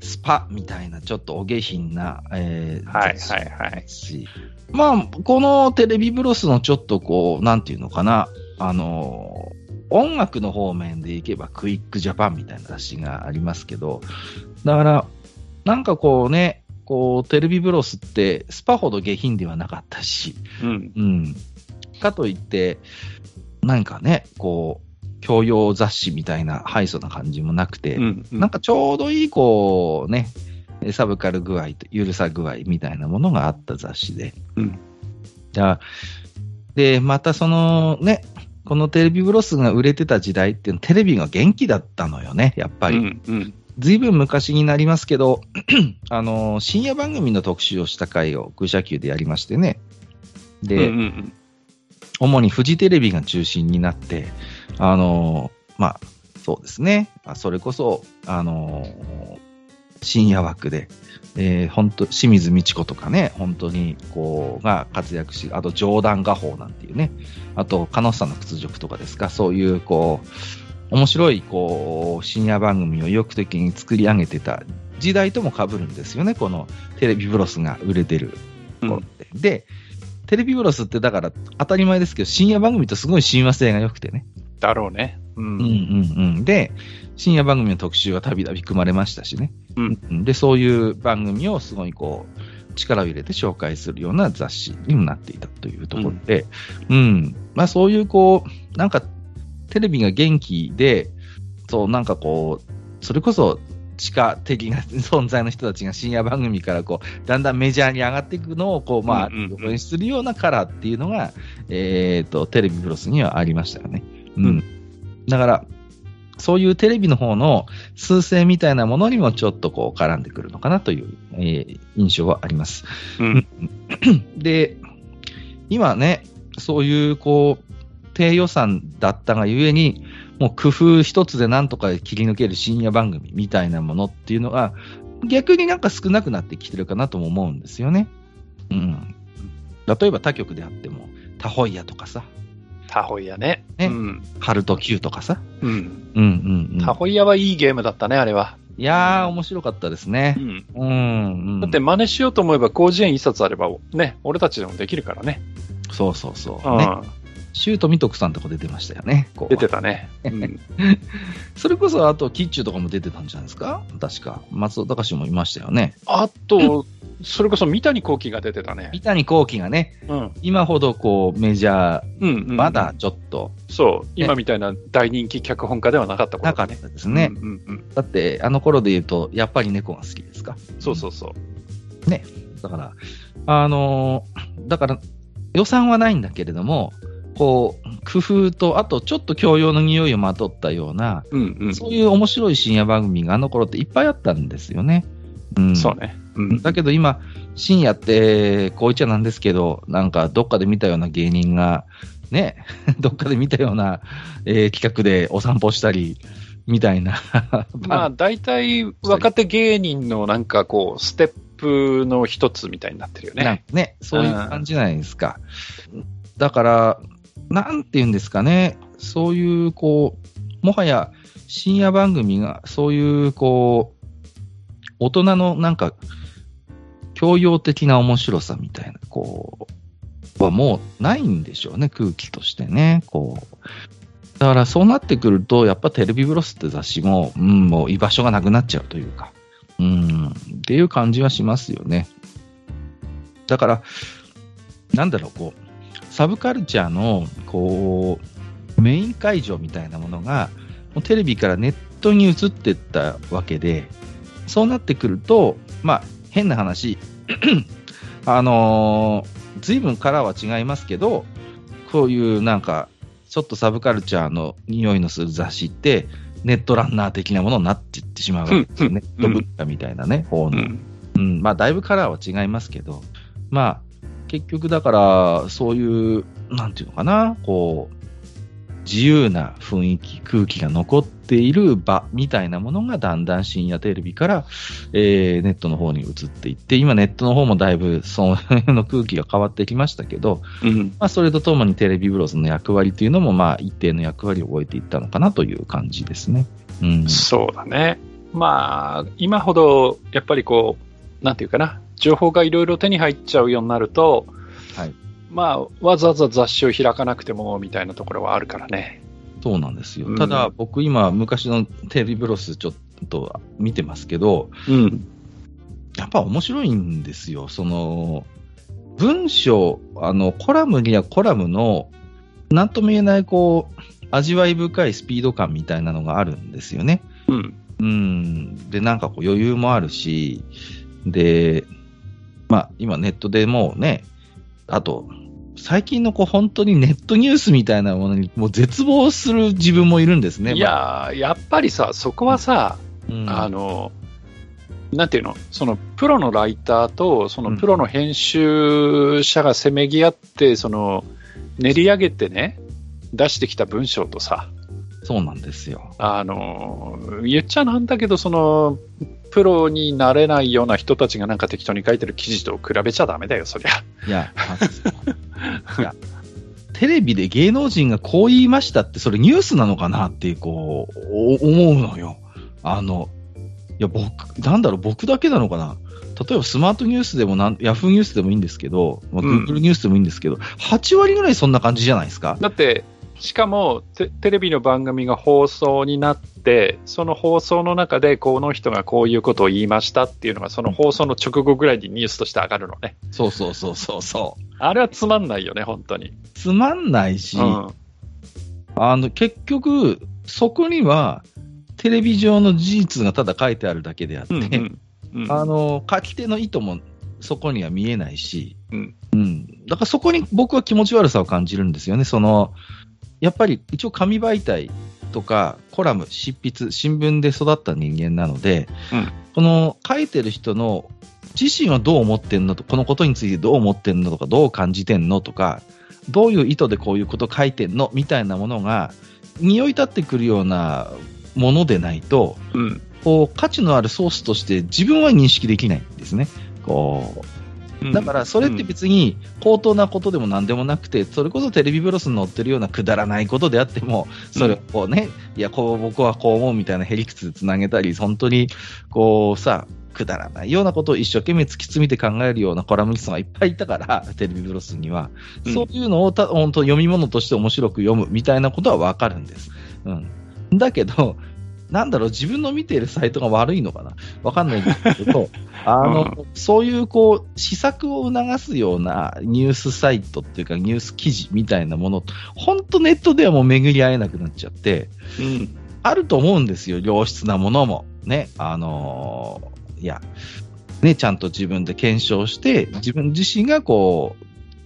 スパみたいなちょっとお下品な、えーはいはいはいしまあ、このテレビブロスのちょっとこう、なんていうのかな、あの、音楽の方面でいけばクイックジャパンみたいな雑誌がありますけど、だから、なんかこうね、こう、テレビブロスってスパほど下品ではなかったし、うん。うん。かといって、なんかね、こう、教養雑誌みたいな、ハイソな感じもなくて、うん。なんかちょうどいい、こうね、サブカル具合と、ゆるさ具合みたいなものがあった雑誌で。うんじゃあ、で、またそのね、このテレビブロスが売れてた時代っていうのはテレビが元気だったのよね、やっぱり。うん。うん。ずいぶん昔になりますけど、あの、深夜番組の特集をした回を空車級でやりましてね。で、うんうん主にフジテレビが中心になって、あのまあ、そうですね。あそれこそ、あの深夜枠で、えー、本当清水美智子とかね、本当に、こう、が活躍し、あと、冗談画法なんていうね、あと、カノッサの屈辱とかですか、そういう、こう、面白い、こう、深夜番組を意欲的に作り上げてた時代とも被るんですよね、このテレビブロスが売れてるうん。頃って。で、テレビブロスってだから当たり前ですけど、深夜番組とすごい親和性が良くてね。だろうね。う。うんんうんうん。で、深夜番組の特集はたびたび組まれましたしね。うんうんで、そういう番組をすごいこう、力を入れて紹介するような雑誌にもなっていたというところで、うん。まあそういうこう、なんか、テレビが元気で、そう、なんかこう、それこそ、地下的な存在の人たちが深夜番組からこう、だんだんメジャーに上がっていくのを、こう、まあ、うんうんうん応援するようなカラーっていうのが、えっ、と、テレビブロスにはありましたよね。うん。うんだから、そういうテレビの方の数勢みたいなものにもちょっとこう絡んでくるのかなという、えー印象はあります。うん。で、今ね、そういうこう、低予算だったがゆえに、もう工夫一つでなんとか切り抜ける深夜番組みたいなものっていうのが、逆になんか少なくなってきてるかなとも思うんですよね。うん。例えば他局であっても、タホイヤとかさ、タホイヤね。ねうん。ハルト Q とかさ。うん。うんうんうん。タホイヤはいいゲームだったね、あれは。いやー、面白かったですねう。ん。うん、うん。だって真似しようと思えば広辞苑一冊あれば、ね、俺たちでもできるからね。そうそうそう。うん。ね。シュートミトクさんとか出てましたよね。こう出てたね。うん。それこそ、あと、キッチュとかも出てたんじゃないですか？確か。松尾隆もいましたよね。あと、それこそ三谷幸喜が出てたね。三谷幸喜がね、うん。今ほどこうメジャうん、うー、ん。まだちょっとそう。今みたいな大人気脚本家ではなかった頃なかったですね。うんうんうん。だって、あの頃で言うと、やっぱり猫が好きですか？そうそうそう。だから、あのーだから、予算はないんだけれども、こう、工夫と、あとちょっと教養の匂いをまとったような、うんうん。そういう面白い深夜番組があの頃っていっぱいあったんですよね。うん。そうね。うん。だけど今、深夜って、こう言っちゃなんですけど、なんかどっかで見たような芸人が、ね、どっかで見たような、えー企画でお散歩したり、みたいな。まあ、大体若手芸人のなんかこう、ステップの一つみたいになってるよね。かね、そういう感じじゃないですか。だから、なんて言うんですかね、そういう、こう、もはや深夜番組が、そういう、こう、大人のなんか、教養的な面白さみたいな、こう、はもうないんでしょうね、空気としてね、こう。だからそうなってくると、やっぱテレビブロスって雑誌も、うん、もう居場所がなくなっちゃうというか、うん、っていう感じはしますよね。だから、なんだろう、こう、サブカルチャーの、こう、メイン会場みたいなものが、もうテレビからネットに移っていったわけで、そうなってくると、まあ、変な話、あのー随分カラーは違いますけど、こういうなんか、ちょっとサブカルチャーの匂いのする雑誌って、ネットランナー的なものになっていってしまうわけですよ。うんネット文化みたいなね、方の。うん。うん、まあ、だいぶカラーは違いますけど、まあ、結局だから、そういう、なんていうのかな、こう、自由な雰囲気、空気が残っている場みたいなものがだんだん深夜テレビから、えーネットの方に移っていって、今ネットの方もだいぶその辺の空気が変わってきましたけど、うん。まあ、それとともにテレビブロスの役割というのも、まあ、一定の役割を終えていったのかなという感じですね。うん。そうだね。まあ、今ほど、やっぱりこう、なんていうかな、情報がいろいろ手に入っちゃうようになると、はいまあ、わざわざ雑誌を開かなくても、みたいなところはあるからね。そうなんですよ。うんただ、僕今、昔のテレビブロスちょっと見てますけど、うん。やっぱ面白いんですよ。その、文章、あの、コラムにはコラムの、なんとも言えない、こう、味わい深いスピード感みたいなのがあるんですよね。うん。うん。で、なんかこう余裕もあるし、で、まあ、今ネットでもうね、あと、最近のこう本当にネットニュースみたいなものにもう絶望する自分もいるんですね。いやー、やっぱりさ、そこはさ、うんあの、なんていうの、そのプロのライターと、そのプロの編集者がせめぎ合って、その練り上げてね、出してきた文章とさ、そうなんですよ。あの、言っちゃなんだけど、その、プロになれないような人たちがなんか適当に書いてる記事と比べちゃダメだよ、そりゃ。いや、いやテレビで芸能人がこう言いましたって、それニュースなのかなっていう、こう、お思うのよ。あの、いや、僕、なんだろう、僕だけなのかな。例えばスマートニュースでもなん、ヤフーニュースでもいいんですけど、まあ、うん Google ニュースでもいいんですけど、8割ぐらいそんな感じじゃないですか。だって、しかもテ、テレビの番組が放送になって、その放送の中で、この人がこういうことを言いましたっていうのが、その放送の直後ぐらいにニュースとして上がるのね。そうそうそうそうそう。あれはつまんないよね、本当に。つまんないし、うん。あの、結局、そこには、テレビ上の事実がただ書いてあるだけであって、うんうんうんあの、書き手の意図もそこには見えないし、うんうん。だからそこに僕は気持ち悪さを感じるんですよね。その、やっぱり一応紙媒体とかコラム、執筆、新聞で育った人間なので、うんこの書いてる人の自身はどう思ってんのと、このことについてどう思ってんのとか、どう感じてんのとか、どういう意図でこういうこと書いてんのみたいなものが、匂い立ってくるようなものでないと、うんこう、価値のあるソースとして自分は認識できないんですね。こうだからそれって別に高等なことでも何でもなくて、それこそテレビブロスに載ってるようなくだらないことであっても、それをこうね、いや、こう僕はこう思うみたいなへりくつでつなげたり、本当にこうさ、くだらないようなことを一生懸命突き詰めて考えるようなコラムニストがいっぱいいたから、テレビブロスには。うんそういうのをた本当読み物として面白く読むみたいなことはわかるんです。うん。だけど、なんだろう、自分の見ているサイトが悪いのかな？わかんないんですけど、あの、うそういうこう、施策を促すようなニュースサイトっていうかニュース記事みたいなもの、本当ネットではもう巡り合えなくなっちゃって、うん。あると思うんですよ、良質なものも。ね、あのーいや、ね、ちゃんと自分で検証して、自分自身がこ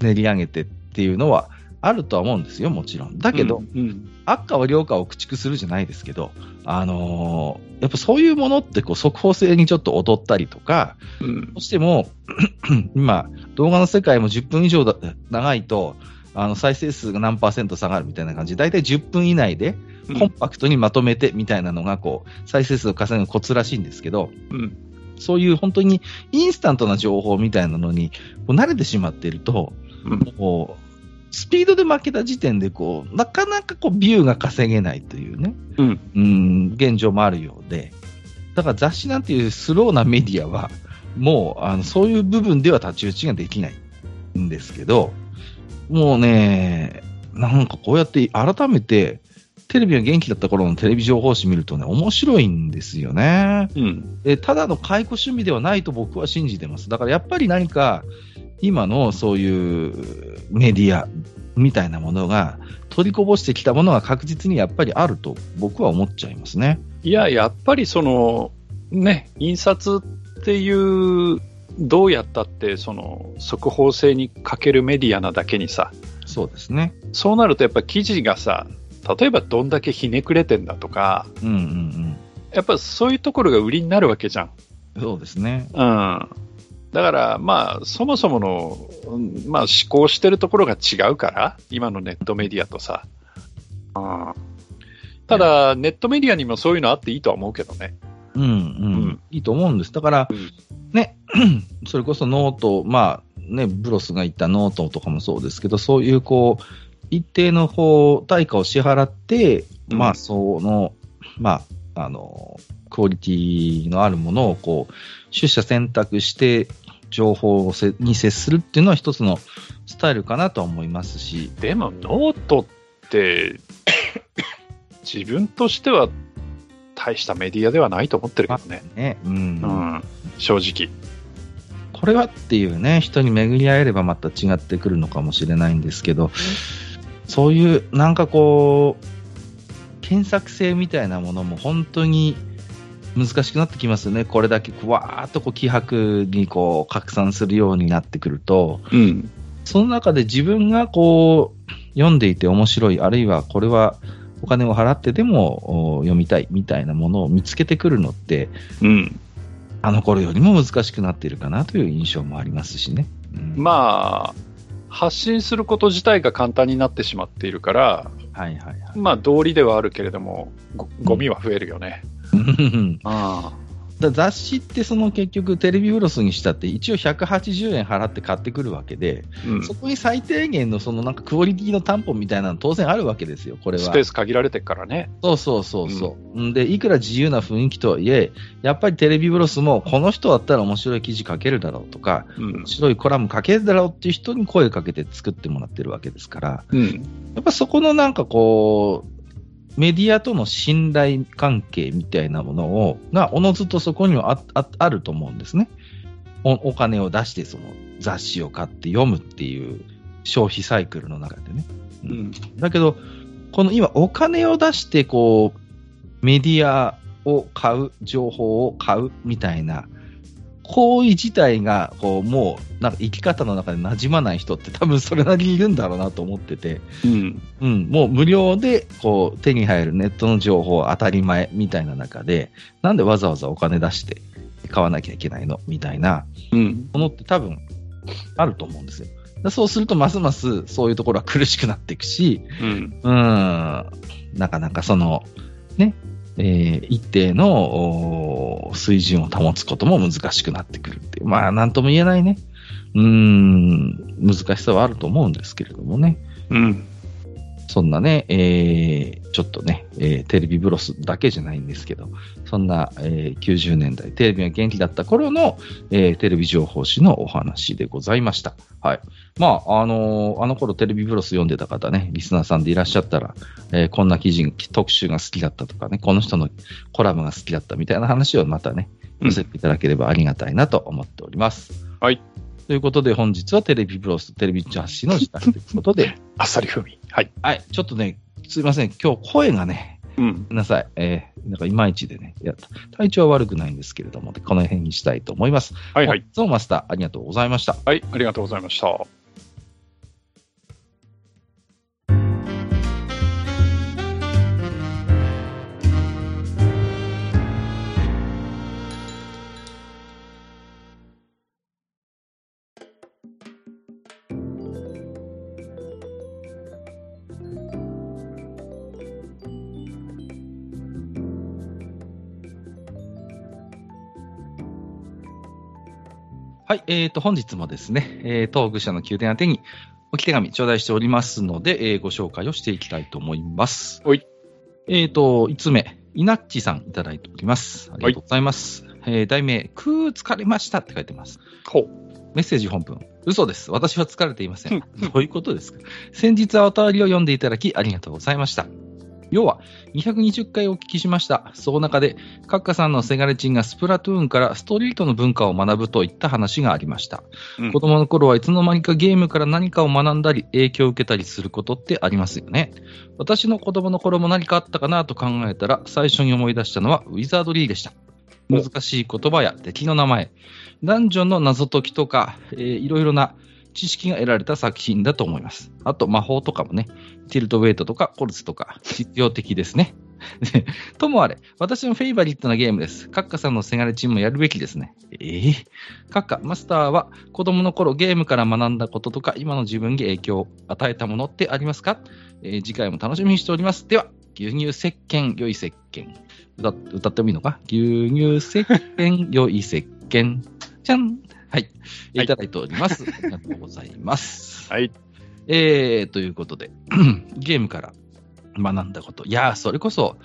う、練り上げてっていうのはあるとは思うんですよ、もちろん。だけど、うん。悪化は良化を駆逐するじゃないですけど、あのーやっぱそういうものってこう速報性にちょっと劣ったりとか、うんどうしても、今、動画の世界も10分以上だ長いと、あの再生数が何パーセント下がるみたいな感じで、だいたい10分以内でコンパクトにまとめてみたいなのが、こう、再生数を稼ぐコツらしいんですけど、うん。そういう本当にインスタントな情報みたいなのに、慣れてしまっていると、うん。こう、スピードで負けた時点で、こう、なかなかこう、ビューが稼げないというね、うん。うん、現状もあるようで、だから雑誌なんていうスローなメディアは、もう、あの、そういう部分では太刀打ちができないんですけど、もうね、なんかこうやって改めて、テレビが元気だった頃のテレビ情報誌見るとね、面白いんですよね。うん。でただの解雇趣味ではないと僕は信じてます。だからやっぱり何か、今のそういうメディアみたいなものが、取りこぼしてきたものが確実にやっぱりあると僕は思っちゃいますね。いや、やっぱりその、ね、印刷っていう、どうやったって、その、速報性に欠けるメディアなだけにさ、そうですね。そうなるとやっぱ記事がさ、例えばどんだけひねくれてんだとか、うんうんやっぱそういうところが売りになるわけじゃん。うん。そうですね。うん。だから、まあ、そもそもの、うんまあ、思考してるところが違うから、今のネットメディアとさ。うん。ただ、ネットメディアにもそういうのあっていいとは思うけどね。うんうん。うんいいと思うんです。だから、うんね、それこそ note、まあね、ブロスが言ったノートとかもそうですけど、そういうこう、一定のこう、対価を支払って、うんまあ、その、まあ、あの、クオリティのあるものをこう、取捨選択して、情報をせに接するっていうのは一つのスタイルかなとは思いますし、でも、ノートって、自分としては大したメディアではないと思ってるけどね。ね、うん。うん。正直。これはっていうね、人に巡り合えればまた違ってくるのかもしれないんですけど、そういう、なんかこう、検索性みたいなものも本当に難しくなってきますよね。これだけわーっとこう気迫にこう拡散するようになってくると、うん。その中で自分がこう、読んでいて面白い、あるいはこれはお金を払ってでもお読みたいみたいなものを見つけてくるのって、うん。あの頃よりも難しくなっているかなという印象もありますしね。うんまあ、発信すること自体が簡単になってしまっているから、はいはいはい。まあ、道理ではあるけれども、ごゴミは増えるよね。あだ雑誌ってその結局テレビブロスにしたって一応180円払って買ってくるわけで、うん、そこに最低限のそのなんかクオリティの担保みたいなの当然あるわけですよ、これは。スペース限られてるからね。そうそうそうそう、ん。で、いくら自由な雰囲気とはいえ、やっぱりテレビブロスもこの人だったら面白い記事書けるだろうとか、うん面。白いコラム書けるだろうっていう人に声かけて作ってもらってるわけですから、うん。やっぱそこのなんかこう、メディアとの信頼関係みたいなものを、が、おのずとそこにはあああると思うんですね。おお金を出してその雑誌を買って読むっていう消費サイクルの中でね。うん。だけど、この今お金を出してこう、メディアを買う、情報を買うみたいな、行為自体が、こう、もう、なんか生き方の中で馴染まない人って多分それなりにいるんだろうなと思ってて、うん。うん、もう無料でこう手に入るネットの情報当たり前みたいな中で、なんでわざわざお金出して買わなきゃいけないの？みたいなうん。ものって多分あると思うんですよ。だそうするとますますそういうところは苦しくなっていくし、うん。うん、なかなかその、ね、えー一定の水準を保つことも難しくなってくるっていう。まあ、なんとも言えないね。うん、難しさはあると思うんですけれどもね。うん。そんなね、えーちょっとね、えーテレビブロスだけじゃないんですけど、そんな、えー90年代、テレビが元気だった頃の、えーテレビ情報誌のお話でございました。はい。まあ、あのーあの頃テレビブロス読んでた方ね、リスナーさんでいらっしゃったら、えーこんな記事、特集が好きだったとかね、この人のコラムが好きだったみたいな話をまたね、うん寄せていただければありがたいなと思っております。はい。ということで、本日はテレビブロス、テレビジャッシの時間ということで、あっさり風味。はい。はい、ちょっとね、すいません、今日声がね、うん。ごめんなさい、えー、なんかいまいちでね、体調は悪くないんですけれども、この辺にしたいと思います。はいはい。ゾウマスター、ありがとうございました。はい。ありがとうございました。はい、えーと、本日もですね、えー、東愚者の宮殿宛てにお手紙頂戴しておりますので、えーご紹介をしていきたいと思います。はい。えーと、5つ目、イナッチさんいただいております。ありがとうございます。えー題名、くー疲れましたって書いてます。ほう。メッセージ本文。嘘です。私は疲れていません。どういうことですか先日はお便りを読んでいただきありがとうございました。要は、220回お聞きしました。その中で、カッカさんのセガレチンがスプラトゥーンからストリートの文化を学ぶといった話がありました。うん子供の頃はいつの間にかゲームから何かを学んだり、影響を受けたりすることってありますよね。私の子供の頃も何かあったかなと考えたら、最初に思い出したのはウィザードリーでした。お難しい言葉や敵の名前、ダンジョンの謎解きとか、えーいろいろな知識が得られた作品だと思います。あと魔法とかもね、ティルトウェイトとかコルツとか実用的ですね。ともあれ、私のフェイバリットなゲームです。カッカさんのセガレチンもやるべきですね。ええカッカ、マスターは子供の頃ゲームから学んだこととか、今の自分に影響を与えたものってありますか、えー次回も楽しみにしております。では、牛乳石鹸、良い石鹸。歌歌ってもいいのか？牛乳石鹸、良い石鹸。じゃんはい。はいいただいております。ありがとうございます。はい。えー、ということで、ゲームから学んだこと。いやー、それこそ、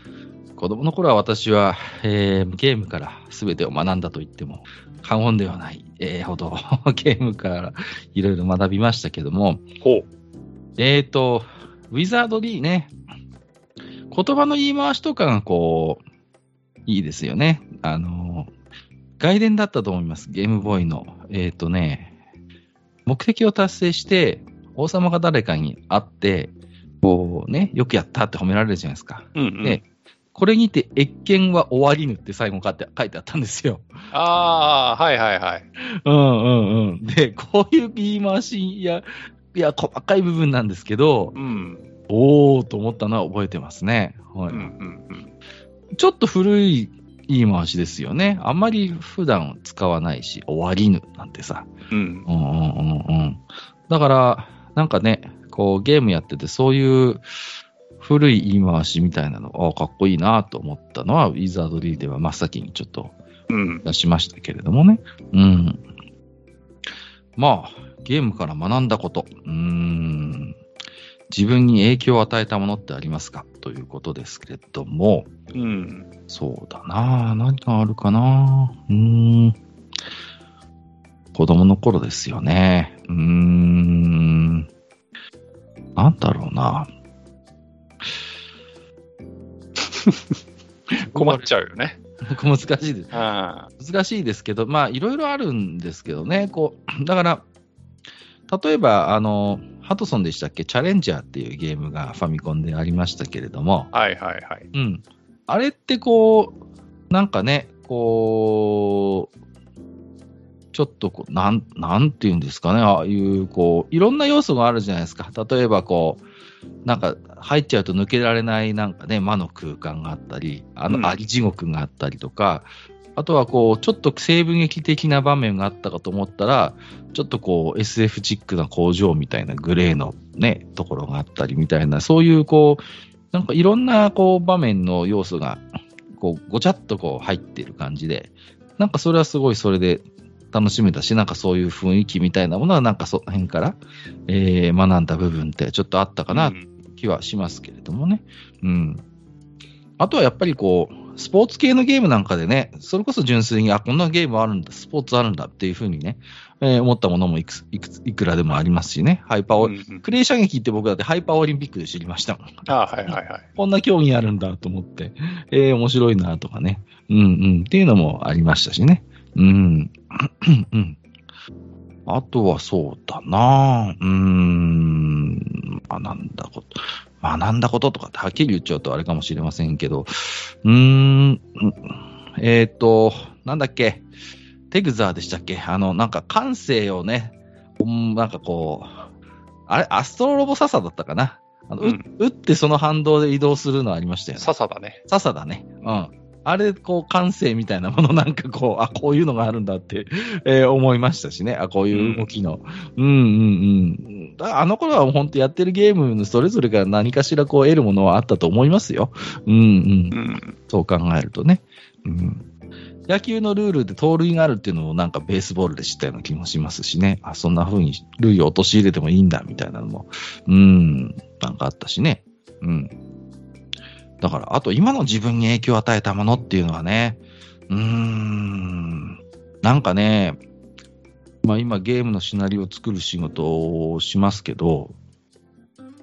子供の頃は私は、えーゲームから全てを学んだと言っても過言ではない、えーほど、ゲームからいろいろ学びましたけども、ほう。えーと、ウィザードリーね、言葉の言い回しとかがこう、いいですよね。あの、外伝だったと思います。ゲームボーイの。えーとね、目的を達成して、王様が誰かに会って、こうね、よくやったって褒められるじゃないですか。うん、うん。でこれにて、越見は終わりぬって最後書いて書いてあったんですよ。ああ、はいはいはい。うんうんうん。で、こういう言い回しや、いや、細かい部分なんですけど、うん。おーと思ったのは覚えてますね。はいうんうんうん。ちょっと古い言い回しですよね。あんまり普段使わないし、終わりぬなんてさ。うん。うんうんうんうん。だから、なんかね、こうゲームやっててそういう古い言い回しみたいなの、あかっこいいなと思ったのは、ウィザードリーでは真っ先にちょっとうん。出しましたけれどもね。うん。まあ、ゲームから学んだこと。うーん。自分に影響を与えたものってありますか？ということですけれども、うん。そうだな何があるかなうーん。子供の頃ですよね。うーん。なんだろうな。困っちゃうよね。難しいです。あ難しいですけど、まあ、いろいろあるんですけどね。こう、だから、例えば、あの、ハトソンでしたっけ？チャレンジャーっていうゲームがファミコンでありましたけれども、あ。はいはいはい。うん。あれってこう、なんかね、こう、ちょっとこう、なん、なんていうんですかね、ああいう、こう、いろんな要素があるじゃないですか。例えばこう、なんか入っちゃうと抜けられないなんかね、魔の空間があったり、あうんの、あり地獄があったりとか、あとはこう、ちょっと西部劇的な場面があったかと思ったら、ちょっとこう、SF チックな工場みたいなグレーのね、ところがあったりみたいな、そういうこう、なんかいろんなこう場面の要素が、こう、ごちゃっとこう入っている感じで、なんかそれはすごいそれで楽しめたし、なんかそういう雰囲気みたいなものはなんかその辺から、えー学んだ部分ってちょっとあったかなうん気はしますけれどもね。うん。あとはやっぱりこう、スポーツ系のゲームなんかでね、それこそ純粋に、あ、こんなゲームあるんだ、スポーツあるんだっていうふうにね、えー思ったものもいくついくついくらでもありますしね、ハイパーオ、うんうんクレー射撃って僕だってハイパーオリンピックで知りましたもん。あはいはいはい。こんな競技あるんだと思って、えー面白いなとかね、うんうんっていうのもありましたしね。うん。うん。あとはそうだなうーん、学んだこと、学んだこととかってはっきり言っちゃうとあれかもしれませんけど、うーん、えっ、と、なんだっけ、テグザーでしたっけ？あの、なんか感性をね、うんなんかこう、あれ、アストロロボササだったかな？あの、ううん打ってその反動で移動するのありましたよね。笹だね。笹だね。うん。あれ、こう、感性みたいなものなんかこう、あ、こういうのがあるんだって、えー思いましたしね。あ、こういう動きの。うん、うん、うん。だからあの頃は本当やってるゲームのそれぞれが何かしらこう得るものはあったと思いますよ。うん、うん。うん。そう考えるとね。うん。野球のルールで盗塁があるっていうのをなんかベースボールで知ったような気もしますしね。あ、そんな風に塁を陥れてもいいんだみたいなのも、うん、なんかあったしね。うん。だから、あと今の自分に影響を与えたものっていうのはね、うーん、なんかね、まあ今ゲームのシナリオを作る仕事をしますけど、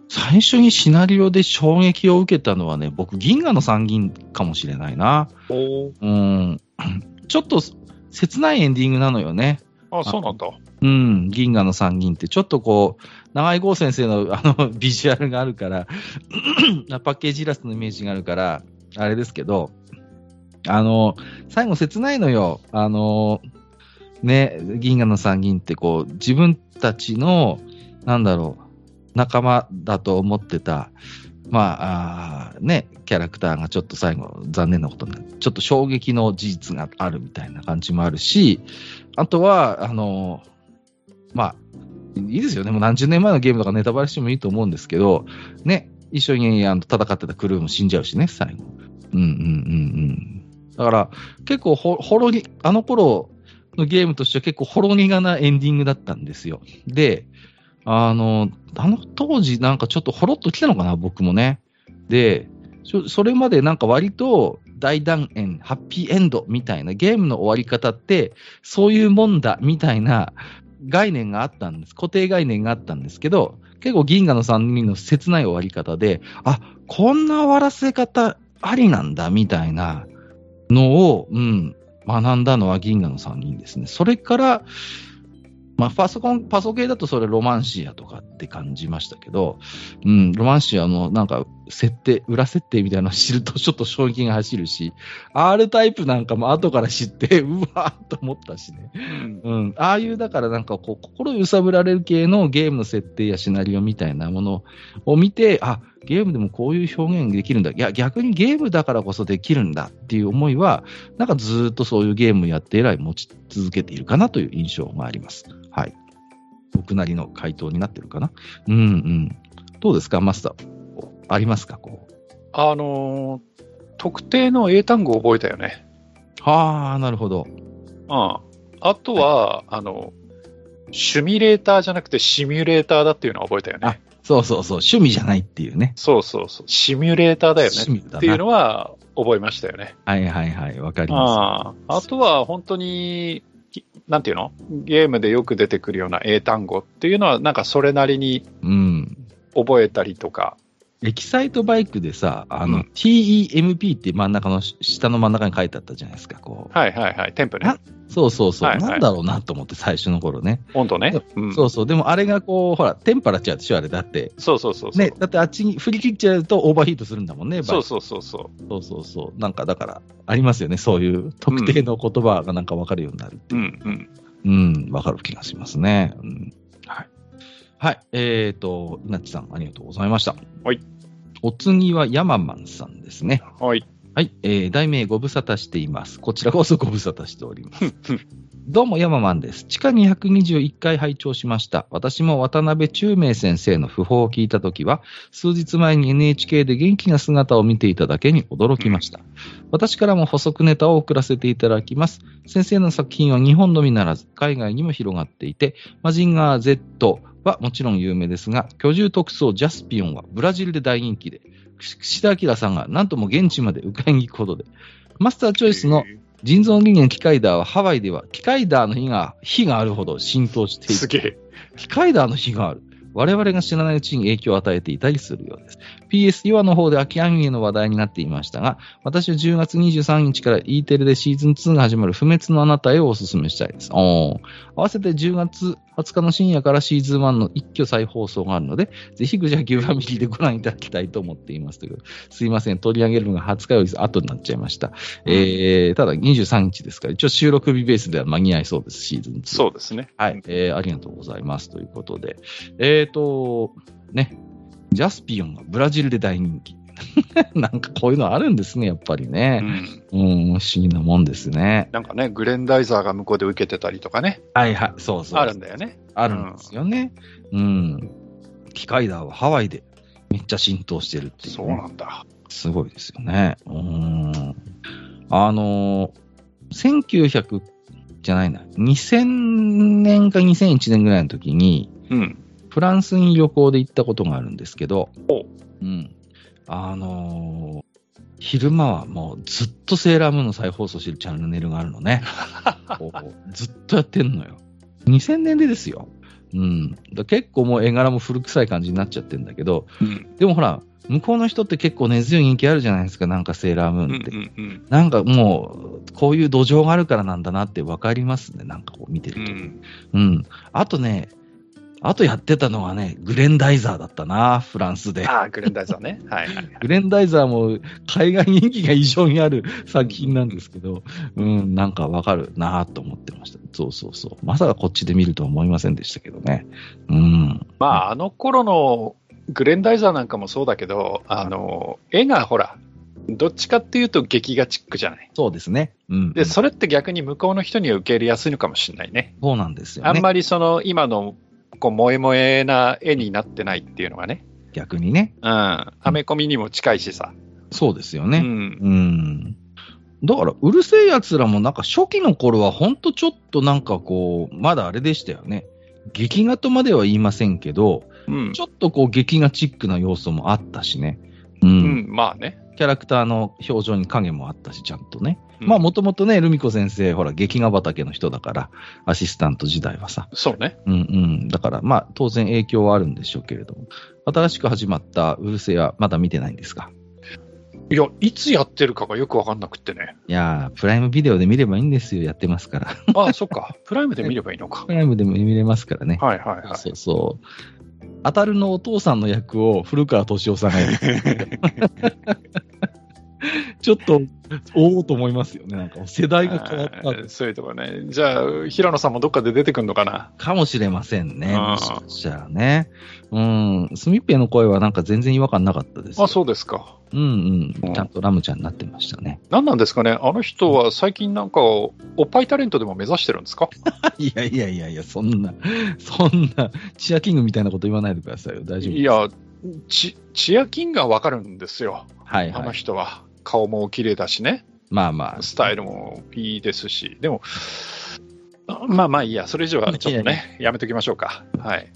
最初にシナリオで衝撃を受けたのはね、僕、銀河の参議院かもしれないな。おうん。ちょっと切ないエンディングなのよね。あ、そうなんだ。うん。銀河の参議院ってちょっとこう、長井剛先生のあの ビジュアルがあるから、パッケージイラストのイメージがあるから、あれですけど、あの、最後切ないのよ。あの、ね、銀河の参議院ってこう、自分たちの、なんだろう、仲間だと思ってた、まあ、あね、キャラクターがちょっと最後残念なことになる。ちょっと衝撃の事実があるみたいな感じもあるし、あとは、あの、まあ、いいですよね。もう何十年前のゲームとかネタバレしてもいいと思うんですけど、ね、一緒にあの戦ってたクルーも死んじゃうしね、最後。うんうんうんうん。だから、結構ほ、ほろり、あの頃のゲームとしては結構ほろ苦なエンディングだったんですよ。で、あの、あの当時なんかちょっとほろっと来たのかな、僕もね。で、そそれまでなんか割と大断円、ハッピーエンドみたいなゲームの終わり方って、そういうもんだみたいな概念があったんです。固定概念があったんですけど、結構銀河の3人の切ない終わり方で、あ、こんな終わらせ方ありなんだみたいなのを、うん、学んだのは銀河の3人ですね。それから、まあ、パソコン、パソゲーだとそれロマンシアとかって感じましたけど、うん、ロマンシアのなんか設定、裏設定みたいなのを知るとちょっと衝撃が走るし、R タイプなんかも後から知って、うわーっと思ったしね。うん。うん。ああいう、だからなんかこう、心揺さぶられる系のゲームの設定やシナリオみたいなものを見て、あ、ゲームでもこういう表現できるんだ。いや、逆にゲームだからこそできるんだっていう思いは、なんかずーっとそういうゲームやって以来持ち続けているかなという印象があります。はい。僕なりの回答になってるかな？うんうん。どうですか、マスター。ありますか、こう。あのー特定の英単語を覚えたよね。はあ、なるほど。うん。あとは、あの、シミュレーターじゃなくてシミュレーターだっていうのは覚えたよね。そうそうそう、趣味じゃないっていうね。そうそうそう。シミュレーターだよね。っていうのは覚えましたよね。はいはいはい、わかりまあああとは本当に、きなんていうの？ゲームでよく出てくるような英単語っていうのは、なんかそれなりに。覚えたりとか。エキサイトバイクでさ、あの、うん TEMP って真ん中の、下の真ん中に書いてあったじゃないですか、こう。はいはいはい。テンプねな。そうそうそう、はいはいなんだろうなと思って、最初の頃ね。温度ね。うん、そうそう。でもあれがこう、ほら、テンパらっちゃうでしょ、あれ。だって。そうそうそうそう。ね、だってあっちに振り切っちゃうとオーバーヒートするんだもんね、バイクそうそうそうそう。そうそうそう。なんかだから、ありますよね。そういう特定の言葉がなんかわかるようになるってういう。んうん。うん、わかる気がしますね。うん。はい。はい。えっ、ー、と、稲地さん、ありがとうございました。はい。お次はヤママンさんですね。はい。はい。えー、題名ご無沙汰しています。こちらこそご無沙汰しております。どうも、ヤママンです。地下221回拝聴しました。私も渡辺中明先生の訃報を聞いたときは、数日前に NHK で元気な姿を見ていただけに驚きました。私からも補足ネタを送らせていただきます。先生の作品は日本のみならず、海外にも広がっていて、マジンガー Z はもちろん有名ですが、居住特捜ジャスピオンはブラジルで大人気で、串田明さんが、なんとも現地まで迎えに行くことで、マスターチョイスの人造人間機械ダーはハワイでは機械ダーの日が、日があるほど浸透している。すげえ。機械ダーの日がある。我々が知らないうちに影響を与えていたりするようです。PS 岩の方で秋アニメの話題になっていましたが、私は10月23日から E テレでシーズン2が始まる不滅のあなたへをお勧めしたいです。合わせて10月20日の深夜からシーズン1の一挙再放送があるので、ぜひグジャギューファミリーでご覧いただきたいと思っています。というすいません、取り上げるのが20日より後になっちゃいました。えー、ただ23日ですから、一応収録日ベースでは間に合いそうです、シーズン2。そうですね。はい、えー、ありがとうございます。ということで、えーと、ね、ジャスピオンがブラジルで大人気。なんかこういうのあるんですね、やっぱりうね。ん。うん、不思議なもんですね。なんかね、グレンダイザーが向こうで受けてたりとかね、はいはい、そうそう。あるんだよね。あるんですよね。うん。機械ダーはハワイでめっちゃ浸透してるっていう、ね。そうなんだ。すごいですよね。うーん。あのー、1900じゃないな、2000年か2001年ぐらいの時に、うん。フランスに旅行で行ったことがあるんですけどお、うん。あのー昼間はもうずっとセーラームーンの再放送してるチャンネルがあるのね。ずっとやってんのよ。2000年でですよ。うん。だ結構もう絵柄も古臭い感じになっちゃってんだけど、うん。でもほら、向こうの人って結構根強い人気あるじゃないですか、なんかセーラームーンって。ん。うん。なんかもう、こういう土壌があるからなんだなってわかりますね、なんかこう見てうると。ん。うん。あとね、あとやってたのはね、グレンダイザーだったな、フランスで。ああ、グレンダイザーね。はいはい。グレンダイザーも海外人気が異常にある 作品なんですけど、うん、なんかわかるなと思ってました。そうそうそう。まさかこっちで見るとは思いませんでしたけどね。うん。まあ、あの頃のグレンダイザーなんかもそうだけど、あの、絵がほら、どっちかっていうと劇画チックじゃない？そうですね。うん。で、それって逆に向こうの人には受け入れやすいのかもしれないね。そうなんですよね。あんまりその今のこう萌え萌えな絵になってないっていうのがね。逆にね。うん。アメコミにも近いしさ。そうですよね。うん。うん。だから、うるせえ奴らもなんか初期の頃はほんとちょっとなんかこう、まだあれでしたよね。劇画とまでは言いませんけど、うんち。ょっとこう劇画チックな要素もあったしね。うん。うん、まあね。キャラクターの表情に影もあったし、ちゃんとね。うんまあもともとね、ルミ子先生、ほら、劇画畑の人だから、アシスタント時代はさ。そうね。うんうん。だから、まあ当然影響はあるんでしょうけれども。新しく始まったうるせえはまだ見てないんですか？いや、いつやってるかがよくわかんなくってね。いやー、プライムビデオで見ればいいんですよ、やってますから。ああ、そっか。プライムで見ればいいのか プ。ライムでも見れますからね。はいはいはい。そうそう。当たるのお父さんの役を古川敏夫さんがやる。ちょっと、おおと思いますよね。なんか世代が変わったそういうとこね。じゃあ、平野さんもどっかで出てくるのかな？かもしれませんね。あーもしかしたらね。うん。スミッペイの声はなんか全然違和感なかったですよ。あ、そうですか。うんううんん。ちゃんとラムちゃんになってましたね。何なんですかね？あの人は最近なんか、おっぱいタレントでも目指してるんですか？いやいやいやいや、そんな、そんな、チアキングみたいなこと言わないでくださいよ。大丈夫ですい、や、チチアキンがわかるんですよ。あのはいはい。人は。顔も綺麗だしね。まあまあ。スタイルもいいですし。でも、まあまあいいや。それ以上はちょっとね、やめときましょうか。はい。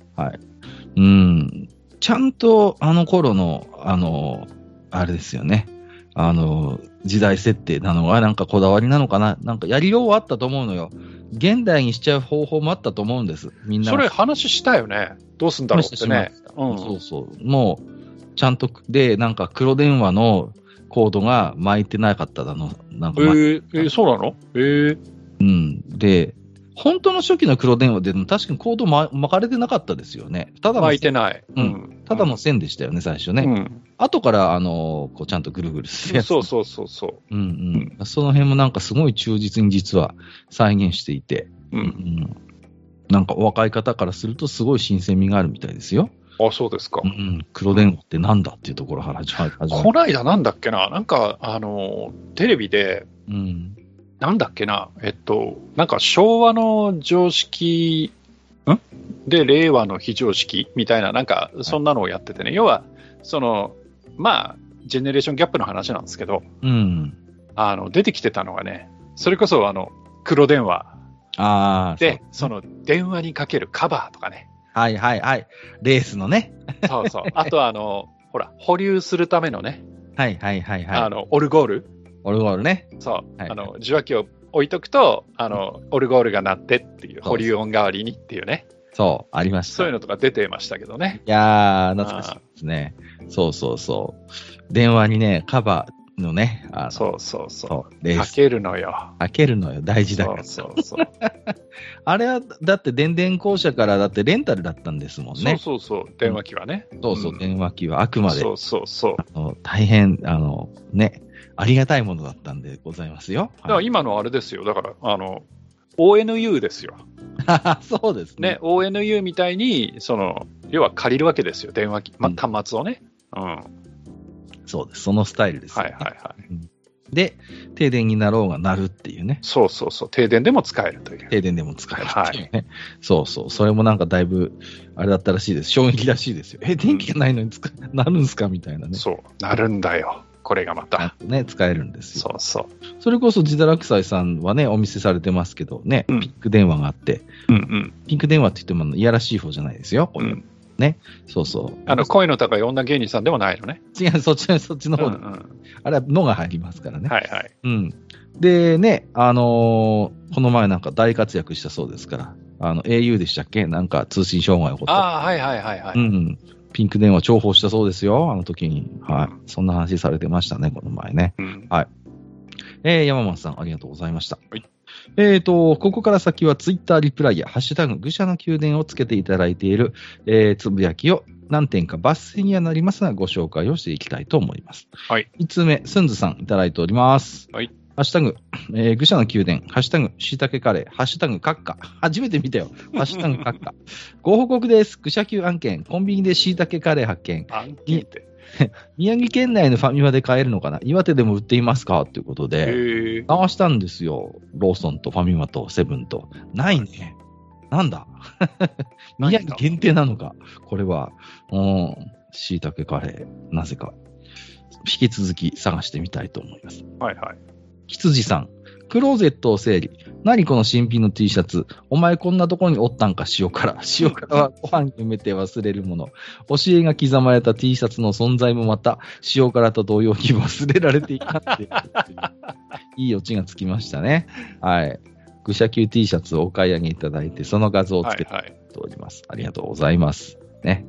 うん。ちゃんとあの頃の、あの、あれですよね。あの、時代設定なのはなんかこだわりなのかななんかやりようはあったと思うのよ。現代にしちゃう方法もあったと思うんです。みんな。それ話したよね。どうすんだろうってね。うん。そうそう。もう、ちゃんと、で、なんか黒電話のコードが巻いてなかっただの。なんか、まえー、えーそうなの？えー、うん。で、本当の初期の黒電話でも確かにコード、ま、巻かれてなかったですよね。ただの巻いてない。うんただの線でしたよね、最初ね。うん。後から、あの、こう、ちゃんとぐるぐるするやつ。そうそうそうそうんうん。その辺もなんかすごい忠実に実は再現していて、う。う。うんん。なんかお若い方からするとすごい新鮮味があるみたいですよ。あ、そうですかう。ん。黒電話ってなんだっていうところから始まる。こないだなんだっけななんか、あの、テレビで、うん。なんだっけなえっと、なんか昭和の常識、ん？で、令和の非常識みたいな、なんか、そんなのをやっててね。要は、その、まあ、ジェネレーションギャップの話なんですけど、うん。あの、出てきてたのがね、それこそ、あの、黒電話ああ。で、そその、電話にかけるカバーとかね。はいはいはい。レースのね。そうそう。あと、あの、ほら、保留するためのね、はいはいはいはい。あの、オルゴール。オルゴールね。そう、はいあの、受話器を置いとくと、あの、オルゴールが鳴ってっていう、保留音代わりにっていうね、そう、ありました。そういうのとか出てましたけどね。いやー、懐かしいですね。そうそうそう。電話にね、カバーのね、あのそうそうそそう、かけるのよ。開けるのよ、大事だから。そうそうそう。あれは、だって電電公社からだってレンタルだったんですもんそうね。そうそう。電話機はね。そうそう、うん電話機はあくまでそうそうそう。大変、あの、ね、ありがたいものだったんでございますよ。だから今のあれですよ。だから、あの、ONU ですよ。は いそうですねね、ONU みたいに、その、要は借りるわけですよ。電話機、まうん端末をね。うん。はいそうです。そのスタイルですよね、はいはい。で、停電になろうがなるっていうね。そうそうそう。停電でも使えるという。停電でも使えるっていうね。そうそう。それもなんかだいぶ、あれだったらしいです。衝撃らしいですよ。え、電気がないのに使え、なるんすかみたいなね。そう。なるんだよ。これがまた。とね、使えるんですよ。そうそう。それこそ、自堕落斎さんはね、お見せされてますけどね、うんピンク電話があって、うんうん。ピンク電話って言っても、いやらしい方じゃないですよ。うん、そうそう。あの、声の高い女芸人さんでもないのね。違う、そっちの、そっちの方、うんうん。あれはのが入りますからね。はいはい。うん。でね、あのーこの前なんか大活躍したそうですから、あの、au でしたっけ？なんか通信障害起こった。ああ、はいはいはいはい。うん。ピンク電話重宝したそうですよ、あの時に。はい。うんそんな話されてましたね、この前ね。うんえー、山本さん、ありがとうございました。はい。えーと、ここから先はツイッターリプライや、ハッシュタグ、愚者の宮殿をつけていただいている、えー、つぶやきを何点か抜粋にはなりますが、ご紹介をしていきたいと思います。はい。5つ目、スンズさんいただいております。はい。ハッシュタグ、えー、愚者の宮殿、ハッシュタグ、しいたけカレー、ハッシュタグ、カッカ。初めて見たよ。ハッシュタグ、カッカ。ご報告です。愚者級案件、コンビニでしいたけカレー発見。案件って。宮城県内のファミマで買えるのかな？岩手でも売っていますか？ということで、へえ。探したんですよ。ローソンとファミマとセブンと。ないね。なんだ宮城限定なのか？これは。うん。椎茸カレー。なぜか。引き続き探してみたいと思います。はいはい。羊さん。クローゼットを整理。何この新品の T シャツ。お前こんなとこにおったんか、塩辛。塩辛はご飯に埋めて忘れるもの。教えが刻まれた T シャツの存在もまた、塩辛と同様に忘れられていたっていう。いいオチがつきましたね。はい。愚者級 T シャツをお買い上げいただいて、その画像をつけてはいはい。おります。ありがとうございます。ね。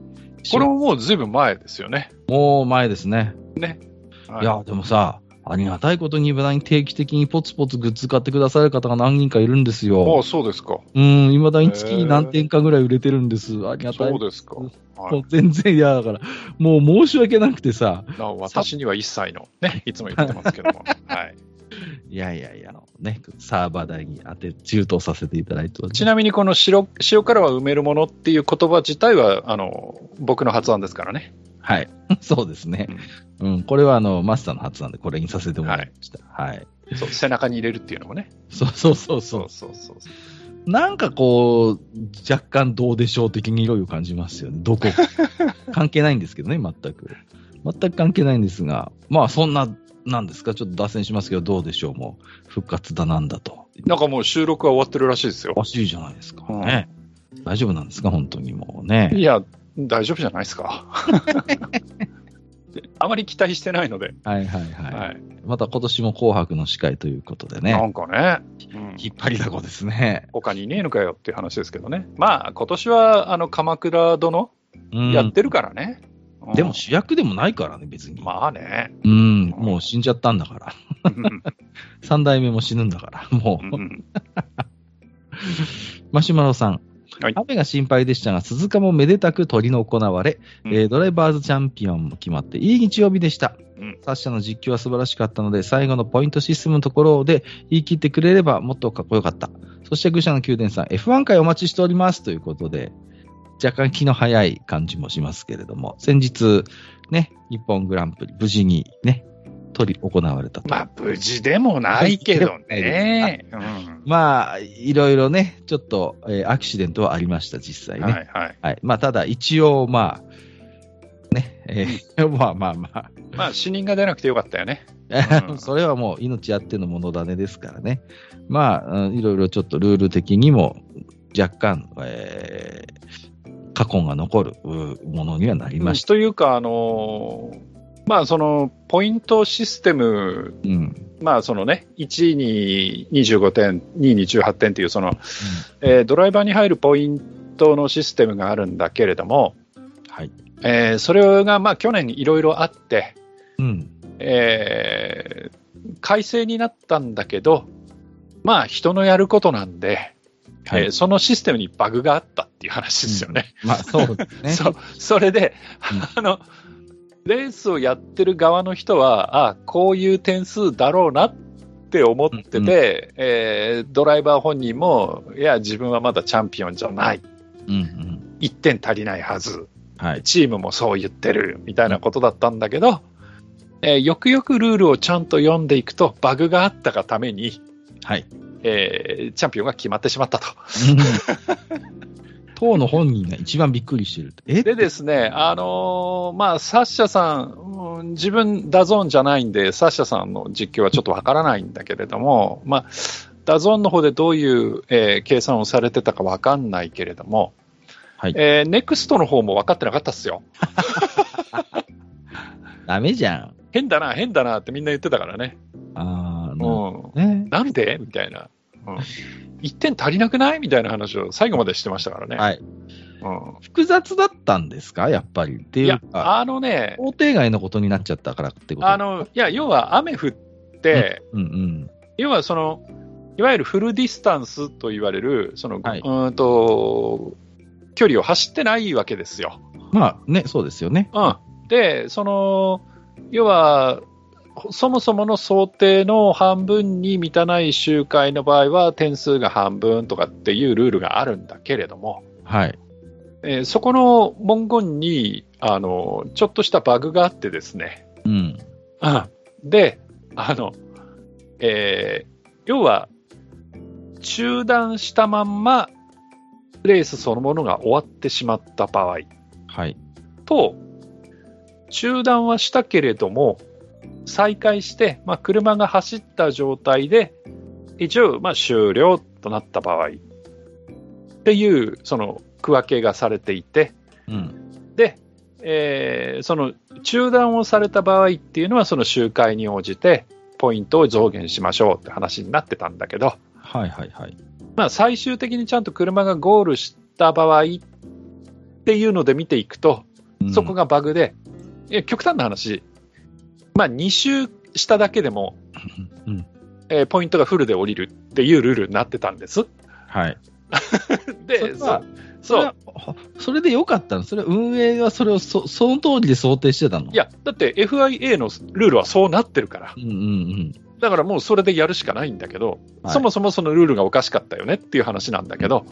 これももうずいぶん前ですよね。もう前ですね。ね。はいや、でもさ、ありがたいことに、無駄に定期的にポツポツグッズ買ってくださる方が何人かいるんですあよあ、。そうですか。うん、未だに月に何点かぐらい売れてるんです。ありがたい。そうですか。もはう全然嫌だから、もう申し訳なくてさ、私には一切の、ね、いつも言ってますけども。はい。いやいやいや、ね、サーバー代に当て、中東させていただいてちなみにこの白塩辛は埋めるものっていう言葉自体は、あの、僕の発案ですからね。はい。そうですね。うん、これはあの、マスターの発案でこれにさせてもらいました。はい。そう、背中に入れるっていうのもね。そうそうそうそそうう。そうそうそう。なんかこう、若干どうでしょう的に色々感じますよね。どこ 関係ないんですけどね、全く。全く関係ないんですが、まあそんな、なんですか、ちょっと脱線しますけど、どうでしょう、もう、復活だなんだと。なんかもう収録は終わってるらしいですよ。おかしいじゃないですか、うんね。大丈夫なんですか、本当にもうね。いや、大丈夫じゃないですか。あまり期待してないので。はいはいはい。はい。また今年も紅白の司会ということでなね。んかね、うん引っ張りだこですね。他にいねえのかよっていう話ですけどね。まあ、今年は、あの、鎌倉殿うんやってるからね。うんでも主役でもないからね、別に。まあね。うん、もう死んじゃったんだから。うん三代目も死ぬんだから、もう。うんマシュマロさん。はい雨が心配でしたが、鈴鹿もめでたく取り行われ、うんえードライバーズチャンピオンも決まって、いい日曜日でした。うんサッシャの実況は素晴らしかったので、最後のポイントシステムのところで言い切ってくれればもっとかっこよかった。そして、愚者の宮殿さん、F1 回お待ちしておりますということで、若干気の早い感じもしますけれども、先日、ね、日本グランプリ、無事にね、取り行われたと。まあ、無事でもないけどね。うんまあ、いろいろね、ちょっと、えーアクシデントはありました、実際ね。はいはい。はい。まあ、ただ、一応、まあ、ね、えー まあまあまあ、まあ、死人が出なくてよかったよね。うんそれはもう命あってのものだねですからね。まあ、うんいろいろちょっとルール的にも若干、えー過去が残るうものにはなりました。というか、あのーまあ、その、ポイントシステム、うん。まあ、そのね、1位に25点、2位に18点っていう、その、えードライバーに入るポイントのシステムがあるんだけれども、はい。えーそれが、まあ、去年いろいろあって、うん。えー改正になったんだけど、まあ、人のやることなんで、はいえーそのシステムにバグがあったっていう話ですよね。まあ、そうですね。それで、うんあの、レースをやってる側の人は、あこういう点数だろうなって思ってて、うんうんえードライバー本人も、いや、自分はまだチャンピオンじゃない、うんうん。1点足りないはず、はい。チームもそう言ってるみたいなことだったんだけど、えーよくよくルールをちゃんと読んでいくと、バグがあったがために、はい。えーチャンピオンが決まってしまったと。当の本人が一番びっくりしてる。え？でですね、あのーまあ、サッシャさん、うん自分、 DAZN じゃないんで、サッシャさんの実況はちょっとわからないんだけれども、まあ、DAZN の方でどういう、えー計算をされてたかわかんないけれども、はいえーネクストの方も分かってなかったっすよ。ダメじゃん。変だな、変だなってみんな言ってたからね。ああ、うな、ん。ね。なんで？みたいな。うん。1点足りなくない？みたいな話を最後までしてましたからね。はい。うん。複雑だったんですか？やっぱり。っていう、か、あのね、想定外のことになっちゃったからってこと？あの、いや、要は雨降って、うんうん。要はその、いわゆるフルディスタンスと言われる、その、はいうーんと、距離を走ってないわけですよ。まあね、そうですよね。うん。で、その、要は、そもそもの想定の半分に満たない周回の場合は点数が半分とかっていうルールがあるんだけれども、はい。えーそこの文言に、あの、ちょっとしたバグがあってですね、うん。うんで、あの、えー要は、中断したまんま、レースそのものが終わってしまった場合はい。と、中断はしたけれども、再開して、まあ、車が走った状態で、一応、まあ、終了となった場合っていう、その区分けがされていて、うん。で、えーその中断をされた場合っていうのは、その周回に応じて、ポイントを増減しましょうって話になってたんだけど、はいはいはい。まあ、最終的にちゃんと車がゴールした場合っていうので見ていくと、うんそこ。がバグで、いや極端な話、まあ、2周しただけでも、うん。えーポイントがフルで降りるっていうルールになってたんです。はい。で、そそそうそれでよかったの？それは運営がそれをそその通りで想定してたの？いや、だって FIA のルールはそうなってるから。うんうんうん。だからもうそれでやるしかないんだけど、はいそもそもそのルールがおかしかったよねっていう話なんだけど、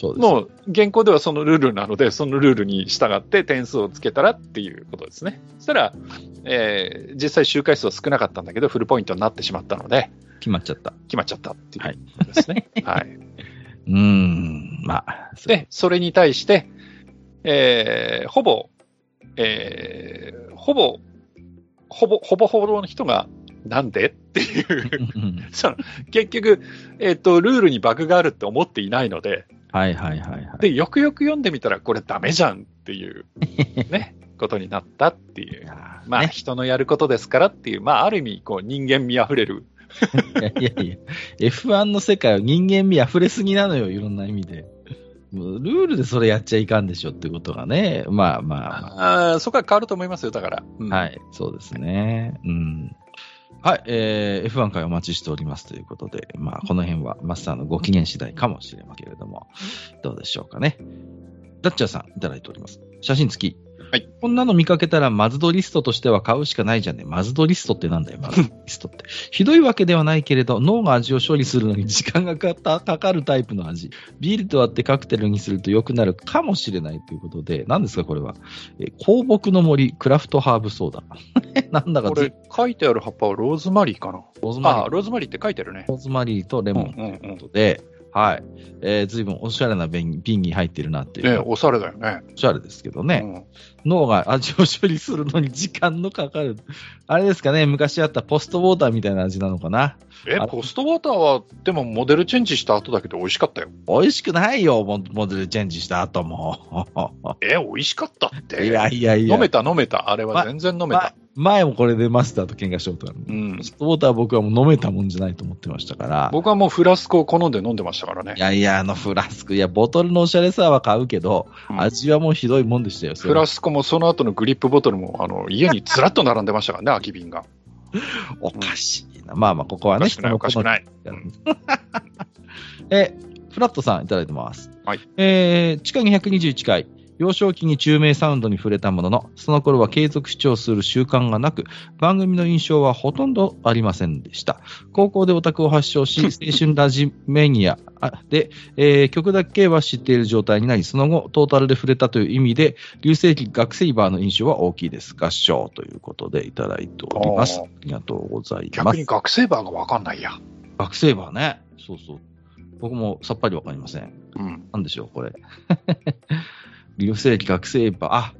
そう。もう現行ではそのルールなので、そのルールに従って点数をつけたらっていうことですね。そしたら、えー実際周回数は少なかったんだけど、フルポイントになってしまったので、決まっちゃった。決まっちゃったっていうことですね。はい。うーん。まあ。で、それに対して、えーほぼ、えーほぼ、ほぼ、ほぼほぼの人が、なんで？っていう、その結局、えっ、と、ルールにバグがあるって思っていないので、はいはいはいはい。で、よくよく読んでみたら、これダメじゃんっていう、ね、ことになったっていう。まあ、ね人のやることですからっていう、まあ、ある意味、こう、人間味あふれる。いやいやいや、F1 の世界は人間味溢れすぎなのよ、いろんな意味で。ルールでそれやっちゃいかんでしょってことがね。まあまあまあーそこは変わると思いますよ、だから。うんあ。はい、そうですね。うん。はい、えー、F1 回お待ちしておりますということで、まあ、この辺はマスターのご機嫌次第かもしれませんけれども、どうでしょうかね。ダッチャーさんいただいております。写真付き。はい。こんなの見かけたら、マズドリストとしては買うしかないじゃんね。マズドリストってなんだよ、マズドリストって。ひどいわけではないけれど、脳が味を処理するのに時間がかかかかるタイプの味。ビールと割ってカクテルにすると良くなるかもしれないということで、何ですか、これは？え香木の森、クラフトハーブソーダ。なんだかずこれ、書いてある葉っぱはローズマリーかな？ローズマリーあー、ローズマリーって書いてあるね。ローズマリーとレモンとうんうんうんいうことで、はい。えー、随分おしゃれな瓶瓶に入ってるなっていう。ね、おしゃれだよね。おしゃれですけどね。うん脳が味を処理するのに時間のかかる。あれですかね、昔あったポストウォーターみたいな味なのかな。えあ、ポストウォーターは、でもモデルチェンジした後だけど美味しかったよ。美味しくないよ、モモデルチェンジした後も。え、美味しかったって。いやいやいや。飲めた飲めた。あれは全然飲めた。前もこれでマスターと喧嘩したことある。うんポストウォーターは僕はもう飲めたもんじゃないと思ってましたから。僕はもうフラスコを好んで飲んでましたからねい。やいや、あのフラスク、いや、ボトルのおしゃれさは買うけど、うん味はもうひどいもんでしたよ、フラスコもその後のグリップボトルも、あの、家にずらっと並んでましたからね、空き瓶が。おかしいな。まあまあ、ここはね、おかしくない、おかしくい。ない。え、フラットさんいただいてます。はい。えー、地下221回、幼少期に中名サウンドに触れたものの、その頃は継続視聴する習慣がなく、番組の印象はほとんどありませんでした。高校でオタクを発症し、青春ラジメニアで、えー曲だけは知っている状態になり、その後、トータルで触れたという意味で、流星期学生バーの印象は大きいです。合唱ということでいただいております。ありがとうございま逆す。に学生バーがわかんないや。学生バーね。そうそう。僕もさっぱりわかりません。うん。なんでしょう、これ。流星期学生バー。あ、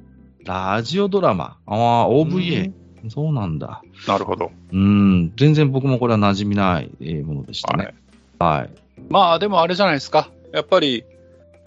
ラジオドラマ。ああ、OVA。そうなんだ。なるほど。うん。全然僕もこれは馴染みないえーものでしたはいね。はい。まあでもあれじゃないですか。やっぱり、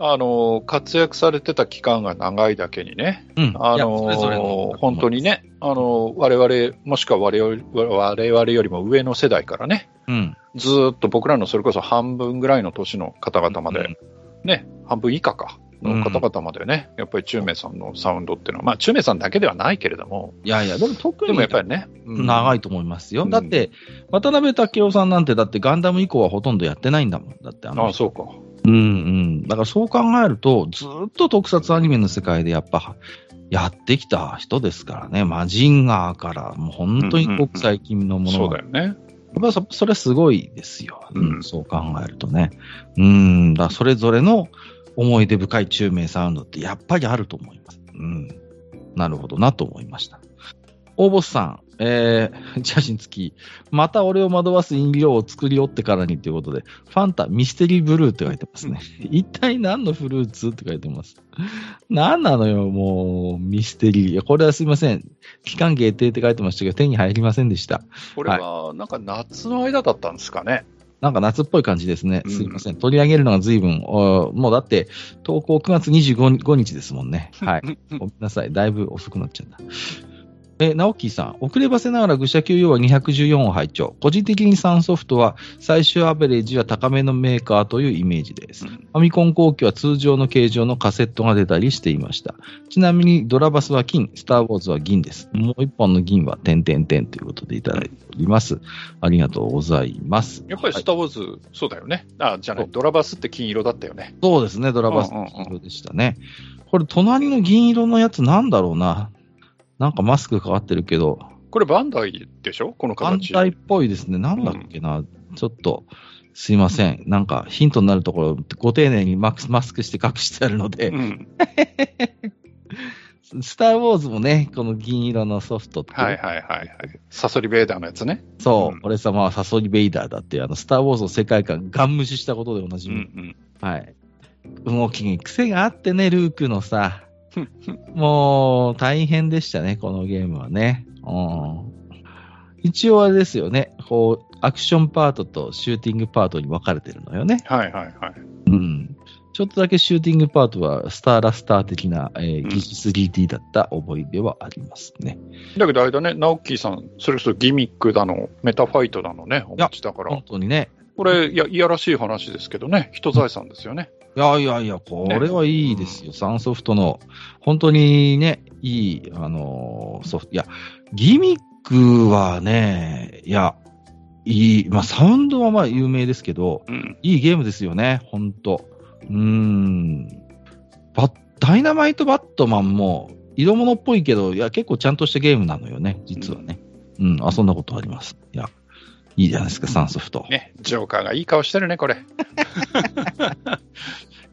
あの、活躍されてた期間が長いだけにね、うん。あのそれぞれの本当に。ね、あの、我々、もしくは我々我々よりも上の世代からね、うん。ずーっと僕らのそれこそ半分ぐらいの年の方々まで、うんね、半分以下か、の方々までね、やっぱり中明さんのサウンドっていうのは、まあ中明さんだけではないけれども、いやいや、でも特にでもやっぱりね、い。長いと思いますよ。うんだって、渡辺武雄さんなんて、だってガンダム以降はほとんどやってないんだもん。だってあのああ、そうか。うんうん。だからそう考えると、ずーっと特撮アニメの世界でやっぱ、やってきた人ですからね。マジンガーから、もう本当に国最近のものそうがだよね。やっぱそそれすごいですよ、うんうんそう考えるとね。うん、だそれぞれの思い出深い中名サウンドってやっぱりあると思います。うん。なるほどなと思いました。大ボスさん、えー、写真付き、また俺を惑わす飲料を作り寄ってからにということで、ファンタミステリーブルーって書いてますね。一体何のフルーツって書いてます？何なのよ、もう、ミステリー。いや、これはすいません。期間限定って書いてましたけど、手に入りませんでした。これは、なんか夏の間だったんですかね。なんか夏っぽい感じですね。うんすいません。取り上げるのが随分、おもうだって、投稿9月25日ですもんね。はい。ごめんなさい。だいぶ遅くなっちゃった。え、ナオキーさん、遅ればせながら愚者級用は214を拝聴。個人的にサンソフトは最終アベレージは高めのメーカーというイメージです。ファミコン後期は通常の形状のカセットが出たりしていました。ちなみにドラバスは金、スターウォーズは銀です。もう一本の銀は点々点ということでいただいております。ありがとうございます。やっぱりスター・ウォーズ、そうだよね。あ、じゃない、そうドラバスって金色だったよね。そうですね、ドラバスうんうんうん金色でしたね。これ、隣の銀色のやつなんだろうな。なんかマスクかかってるけど、これバンダイでしょ？この形。反対っぽいですね。なんだっけな。ちょっと、すいません。なんかヒントになるところ、ご丁寧にマスマスクして隠してあるので、うん。スター・ウォーズもね、この銀色のソフトって、はいはいはいはい。サソリベーダーのやつね。そう、うん俺様はサソリ・ベイダーだってあの、スター・ウォーズの世界観、ガン無視したことでおなじうんみ。うん。はい。動きに癖があってね、ルークのさ。もう、大変でしたね、このゲームはね。うん。一応あれですよね。こう、アクションパートとシューティングパートに分かれてるのよね。はいはいはい。うん。ちょっとだけシューティングパートはスターラスター的な、えーうん技術 3D だった覚えではありますね。だけどあれだね、ナオッキーさん、それこそギミックだの、メタファイトだのね、お持ちだから本。当にね。これ、いや、いやらしい話ですけどね、人財産ですよね。いやいやいや、これはいいですよ。サンソフトの、本当にね、いい、あのーソフト。いや、ギミックはね、いや、いい、まあ、サウンドはまあ有名ですけど、うん。いいゲームですよね、本当うーん。バダイナマイトバットマンも、色物っぽいけど、いや、結構ちゃんとしたゲームなのよね、実はね。うん、遊んだことあります。いや、いいじゃないですか、サンソフト。ね、ジョーカーがいい顔してるね、これ。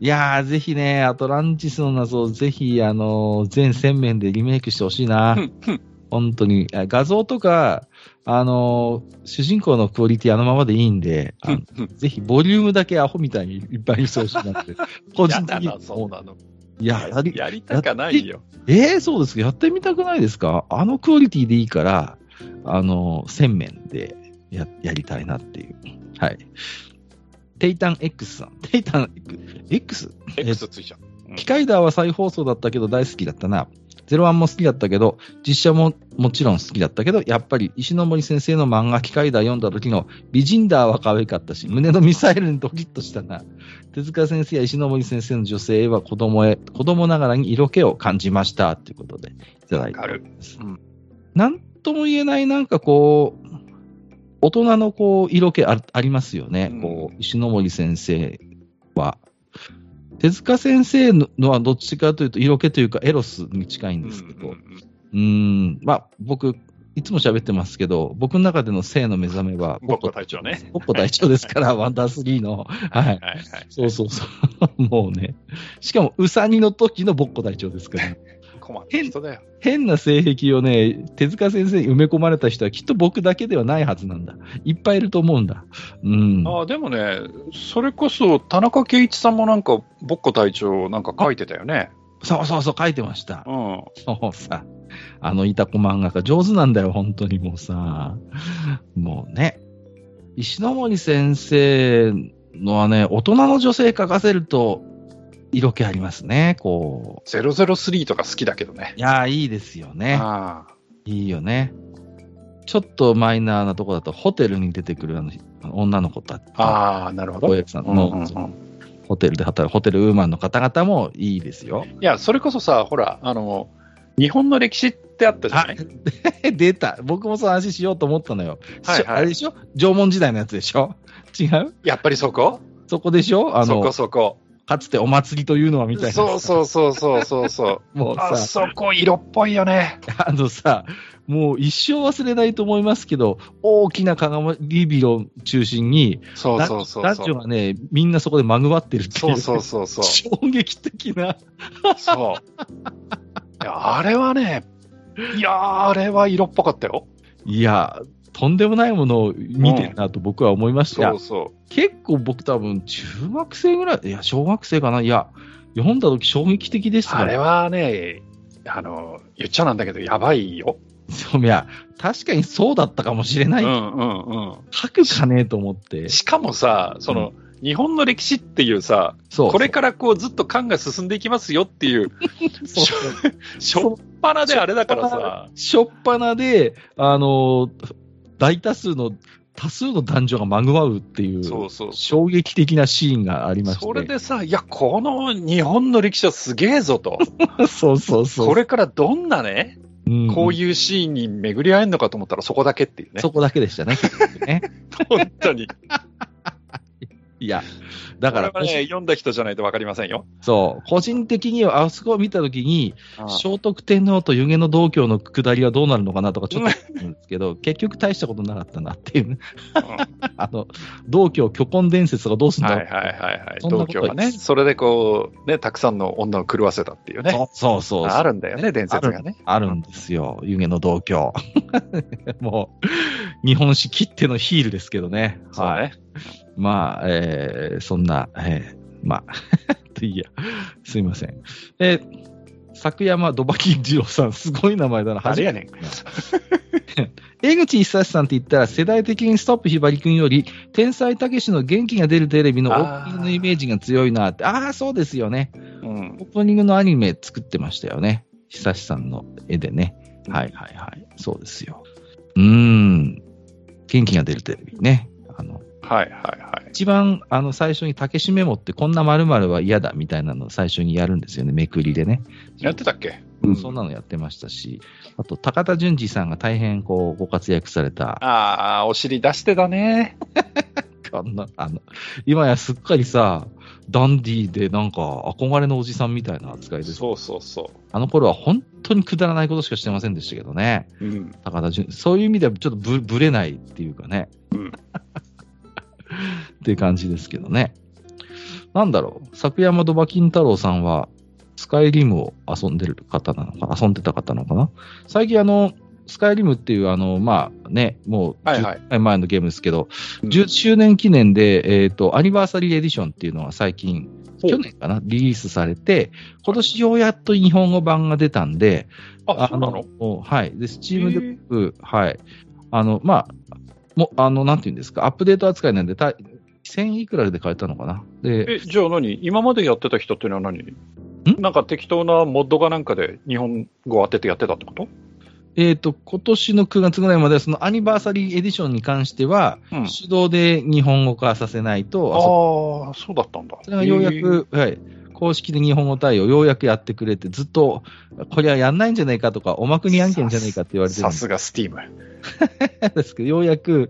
いやー、ぜひね、アトランティスの謎をぜひ、あのー全1000面でリメイクしてほしいな。本当に。あ画像とか、あのー主人公のクオリティあのままでいいんで、ぜひボリュームだけアホみたいにいっぱいにしてほしいなって。個人的にそうなの。いや、やり、やりたかないよ。えー、そうですか？やってみたくないですか？あのクオリティでいいから、あの、洗面でや、やりたいなっていう。はい。テイタン X さん。テイタン X? X ついちゃう。うん機械ダーは再放送だったけど大好きだったな。ゼロワンも好きだったけど、実写ももちろん好きだったけど、やっぱり石ノ森先生の漫画機械ダー読んだ時の美人ダーは可愛かったし、胸のミサイルにドキッとしたな。手塚先生や石ノ森先生の女性は子供へ、子供ながらに色気を感じました。ということで、いただいてます。うんなんとも言えないなんかこう、大人のこう、色気あありますよね。うんこう、石ノ森先生は。手塚先生のはどっちかというと色気というかエロスに近いんですけど、うんうーん、まあ僕、いつも喋ってますけど、僕の中での性の目覚めは、ボッコ隊長ね。ボッコ隊長ですから、ワンダースリーの。はい。はいはい。そうそうそう。もうね。しかも、ウサギの時のボッコ隊長ですから。困った人だよ。変な性癖をね、手塚先生に埋め込まれた人はきっと僕だけではないはずなんだ。いっぱいいると思うんだ。うん。ああ、でもね、それこそ田中圭一さんもなんか、ボッコ隊長なんか書いてたよね。そうそうそう、書いてましたう。ん。そうさ。あのいたこ漫画家上手なんだよ、本当にもうさ。もうね。石ノ森先生のはね、大人の女性描かせると、色気ありますね、こう。003とか好きだけどね。いやー、いいですよね。あいいよね。ちょっとマイナーなとこだと、ホテルに出てくるあの女の子たち。あああ、なるほど。大家さんうんの、うんうんホテルで働く、ホテルウーマンの方々もいいですよ。いや、それこそさ、ほら、あの、日本の歴史ってあったじゃない？出た。僕もその話しようと思ったのよ。はいはいあれでしょ？縄文時代のやつでしょ？違う？やっぱりそこ？そこでしょ？あそこの、そこ。かつてお祭りというのはみたいな。そうそうそうそうそうそう。もうあさ、そこ色っぽいよね。あのさ、もう一生忘れないと思いますけど、大きな鏡ビルを中心に、そうそうそう男そう。女がね、みんなそこでまぐわってるっていそうそうそうそう。衝撃的な。そう。いや、あれはね、いやー、あれは色っぽかったよ。いや、とんでもないものを見てるなと僕は思いました。そうそ結構僕多分中学生ぐらい、いや、小学生かな。いや、読んだ時衝撃的でしう。たよあれはね、あの、言っちゃなんだけど、やばいよ。そういや、確かにそうだったかもしれない。うんうんうん。書くかねと思って。しかもさ、その、日本の歴史っていうさ、そう。これからこうずっと感が進んでいきますよっていう、そうしょしょっぱなであれだからさ、しょっぱなで、あの、大多数の、多数の男女がまぐわうっていう、衝撃的なシーンがありまして。それでさ、いや、この日本の歴史はすげえぞと。そうそうそう。これからどんなね、うんこういうシーンに巡り合えるのかと思ったらそこだけっていうね。そこだけでしたね。ね 本当に。いや、だから、これはね、読んだ人じゃないとわかりませんよ。そう、個人的にはあそこを見たときに、あ聖徳天皇と湯気の道教の下りはどうなるのかなとかちょっと思うんですけど、結局大したことなかったなっていうね。あの、道教巨根伝説がどうすんだろうはいはいはいはい。そんなこと東京はね、それでこう、ね、たくさんの女を狂わせたっていうね。そうそうそうあるんだよね、伝説がね。あるんですよ。湯気の道教。もう、日本史切ってのヒールですけどね。そうはい。ね。まあ、えー、そんな、えー、まあ、いいや。すいません。えー、作山ドバキン二郎さん、すごい名前だな。誰やねん。江口久志さんって言ったら、世代的にストップひばりくんより、天才たけしの元気が出るテレビのオープニングのイメージが強いなって。ああー、そうですよね。うんオ。ープニングのアニメ作ってましたよね。久志さんの絵でね。はいはいはい。そうですよ。うーん。元気が出るテレビね。あの、はいはいはい。一番、あの、最初にたけしメモってこんな〇〇は嫌だみたいなのを最初にやるんですよね。めくりでね。やってたっけ？うん、そんなのやってましたし。あと、高田純次さんが大変こう、ご活躍された、ああ、お尻出してたね。こんな、あの、今やすっかりさ、ダンディーでなんか憧れのおじさんみたいな扱いです。そうそうそあの頃は本当にくだらないことしかしてませんでしたけどね。う。うん。高田純、そういう意味ではちょっとぶぶれないっていうかね。うん っていう感じですけどね。なんだろう、作山戸馬金太郎さんは、スカイリムを遊んでる方なのかな？遊んでた方なのかな？最近あの、スカイリムっていうあの、まあ、ね、もうはいはい。10年前のゲームですけど、うん。10周年記念で、えっ、と、アニバーサリーエディションっていうのが最近、去年かな、リリースされて、今年ようやっと日本語版が出たんで、あ、そうなの？の、はい。で、スチー。ムで僕、はい。あの、まあ、もあの、なんていうんですか、アップデート扱いなんで、た1000いくらで買えたのかな？で、え、じゃあ何？今までやってた人っていうのは何？なんか適当なモッドかなんかで日本語当ててやってたってこと？えっ、と、今年の9月ぐらいまでは、そのアニバーサリーエディションに関しては、うん。手動で日本語化させないと、ああ、そうだったんだ。それがようやへく、はい、公式で日本語対応ようやくやってくれて、ずっと、これはやんないんじゃないかとか、おまくに案件じゃないかって言われてさすがスティーム。ですけど、ようやく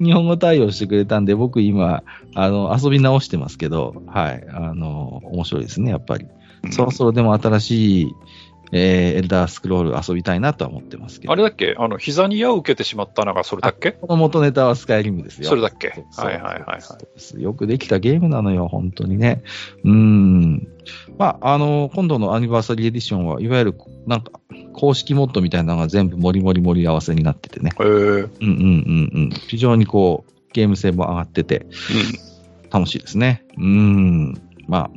日本語対応してくれたんで、僕今、あの、遊び直してますけど、はい、あの、面白いですね、やっぱり。そろそろでも新しい、えーエルダースクロール遊びたいなとは思ってますけど。あれだっけ？あの、膝に矢を受けてしまったのがそれだっけ？この元ネタはスカイリムですよ。それだっけ？はいはいはいよくできたゲームなのよ、本当にね。うーん。まあ、あの、今度のアニバーサリーエディションは、いわゆる、なんか、公式モッドみたいなのが全部モリモリ盛り合わせになっててね。へえ。うん。うんうんうんうん。非常にこう、ゲーム性も上がってて、楽しいですね。うーん。まあ、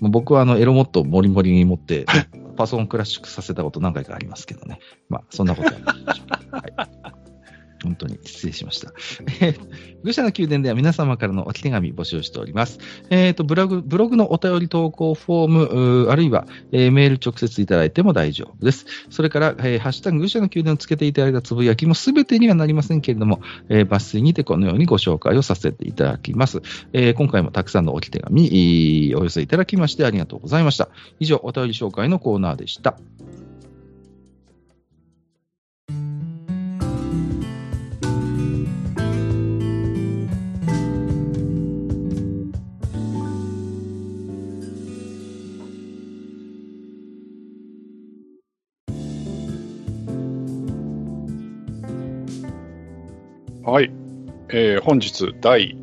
もう僕はあの、エロモッドをモリモリに持って、パソコンクラッシュさせたこと何回かありますけどね。まあ、そんなことはないでしょう。はい。本当に失礼しました。愚者の宮殿では皆様からのお手紙募集しております。えっ、と、ブログ、ブログのお便り投稿フォーム、あるいは、えーメール直接いただいても大丈夫です。それから、えーハッシュタグ愚者の宮殿をつけていただいたつぶやきもすべてにはなりませんけれども、え抜粋にてこのようにご紹介をさせていただきます。え今回もたくさんのお手紙、お寄せいただきましてありがとうございました。以上、お便り紹介のコーナーでした。はい。えー本日第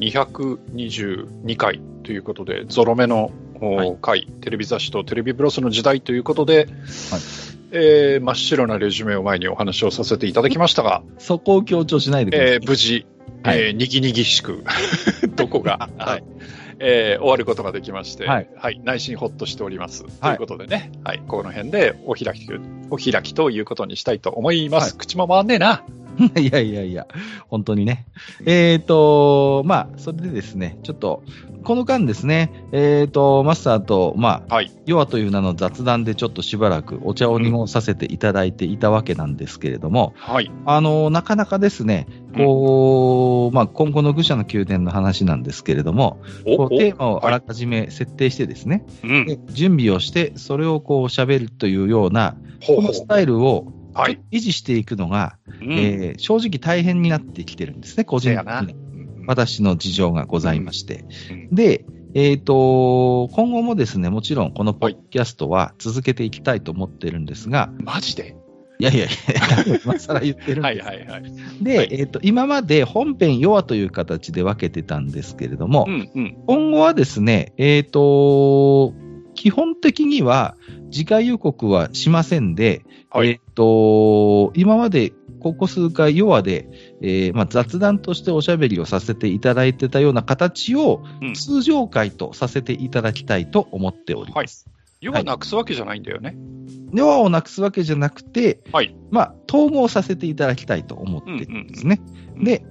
222回ということで、ゾロ目の、おはい。回、テレビ雑誌とテレビブロスの時代ということで、えー真っ白なレジュメを前にお話をさせていただきましたが、そこを強調しないでください。えー無事、はい。えーにぎにぎしく、どこが、は はい。いえー終わることができまして、ははい。い内心ほっとしております。ということでね、はい、この辺でお開きお開きということにしたいと思います。はい。口も回んねえな。いやいやいや、本当にね。えっ、と、まあ、それでですね、ちょっと、この間ですね、えっ、と、マスターと、まあ、はい。ヨアという名の雑談でちょっとしばらくお茶を濁させていただいていたわけなんですけれども、はい。あの、なかなかですね、こう、まあ、今後の愚者の宮殿の話なんですけれども、こうテーマをあらかじめ設定してですね、うん。で準備をして、それをこう喋るというような、ほこのスタイルをはい。維持していくのが、うんえー正直大変になってきてるんですね、個人的。に。私の事情がございまして。うんで、えっ、と、今後もですね、もちろんこのポッドキャストは続けていきたいと思ってるんですが、マジで？いやいやいや、今更言ってるんはいです。はいはい。で、はいえっ、と、今まで本編弱という形で分けてたんですけれども、うんうん。今後はですね、えっ、と、基本的には次回予告はしませんで、はいえっ、と、今までここ数回弱で、えーまあ、雑談としておしゃべりをさせていただいてたような形をうん通常回とさせていただきたいと思っております。要はなくすわけじゃないんだよね。弱をなくすわけじゃなくて、はいまあ、統合させていただきたいと思っているんですね。うんで、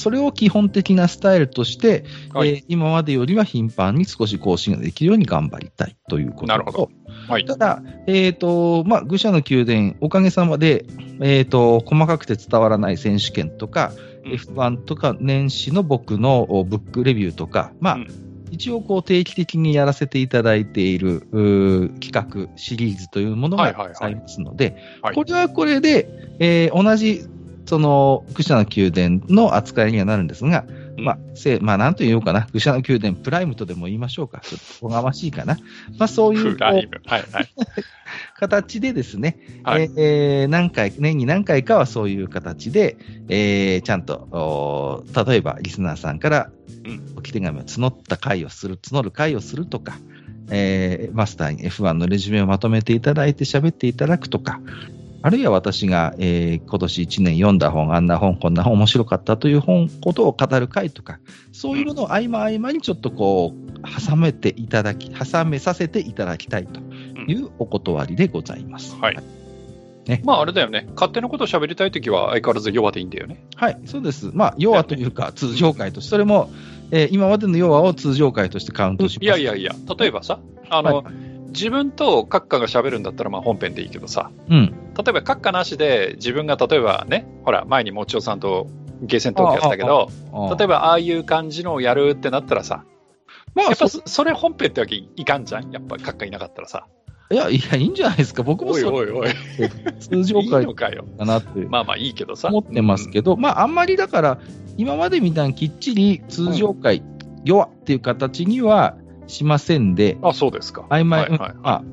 それを基本的なスタイルとして、はい。えー今までよりは頻繁に少し更新ができるように頑張りたいということと。なるほど。はい。ただ、えっ、と、まあ、愚者の宮殿、おかげさまで、えっ、と、細かくて伝わらない選手権とか、うん。F1 とか年始の僕のおブックレビューとか、まあ、うん。一応こう定期的にやらせていただいている企画、シリーズというものはいはいはい。がございますので、はい。これはこれで、えー同じ、その、愚者の宮殿の扱いにはなるんですが、うんまあ、せまあ、なんと言おうかな、愚者の宮殿プライムとでも言いましょうか。ちょっとおがましいかな。まあ、そういうフライこム。はいはい。う 形でですね、はいえー何回、年に何回かはそういう形で、えーちゃんと、お例えばリスナーさんからうん置き手紙を募った会をする、募る会をするとか、えーマスターに F1 のレジュメをまとめていただいて喋っていただくとか、あるいは私が、えー今年1年読んだ本、あんな本、こんな本面白かったという本、ことを語る会とか、そういうものを合間合間にちょっとこう、挟めていただき、挟めさせていただきたいというお断りでございます。はいねまああれだよね。勝手なことを喋りたいときは相変わらず弱でいいんだよね。はい、そうです。まあ、要はというか、通常会として、それも、えー今までの要はを通常会としてカウントします。いやいやいや、例えばさ、あの、はい自分と閣下が喋るんだったらまあ本編でいいけどさ、うん。例えば閣下なしで自分が例えばね、ほら、前にもちおさんとゲーセントークやってたけど、例えばああいう感じのをやるってなったらさ、まあ、やっぱそれ本編ってわけいかんじゃんやっぱ閣下いなかったらさ。いや、いや、いいんじゃないですか。僕もそうおいおい。通常いい会のかよ。かなってまあまあいいけどさ。思ってますけど、まあ、あんまりだから、今までみたいにきっちり通常会、弱っていう形にはしませんで、あ、そうですか。曖昧、はいはいまあ、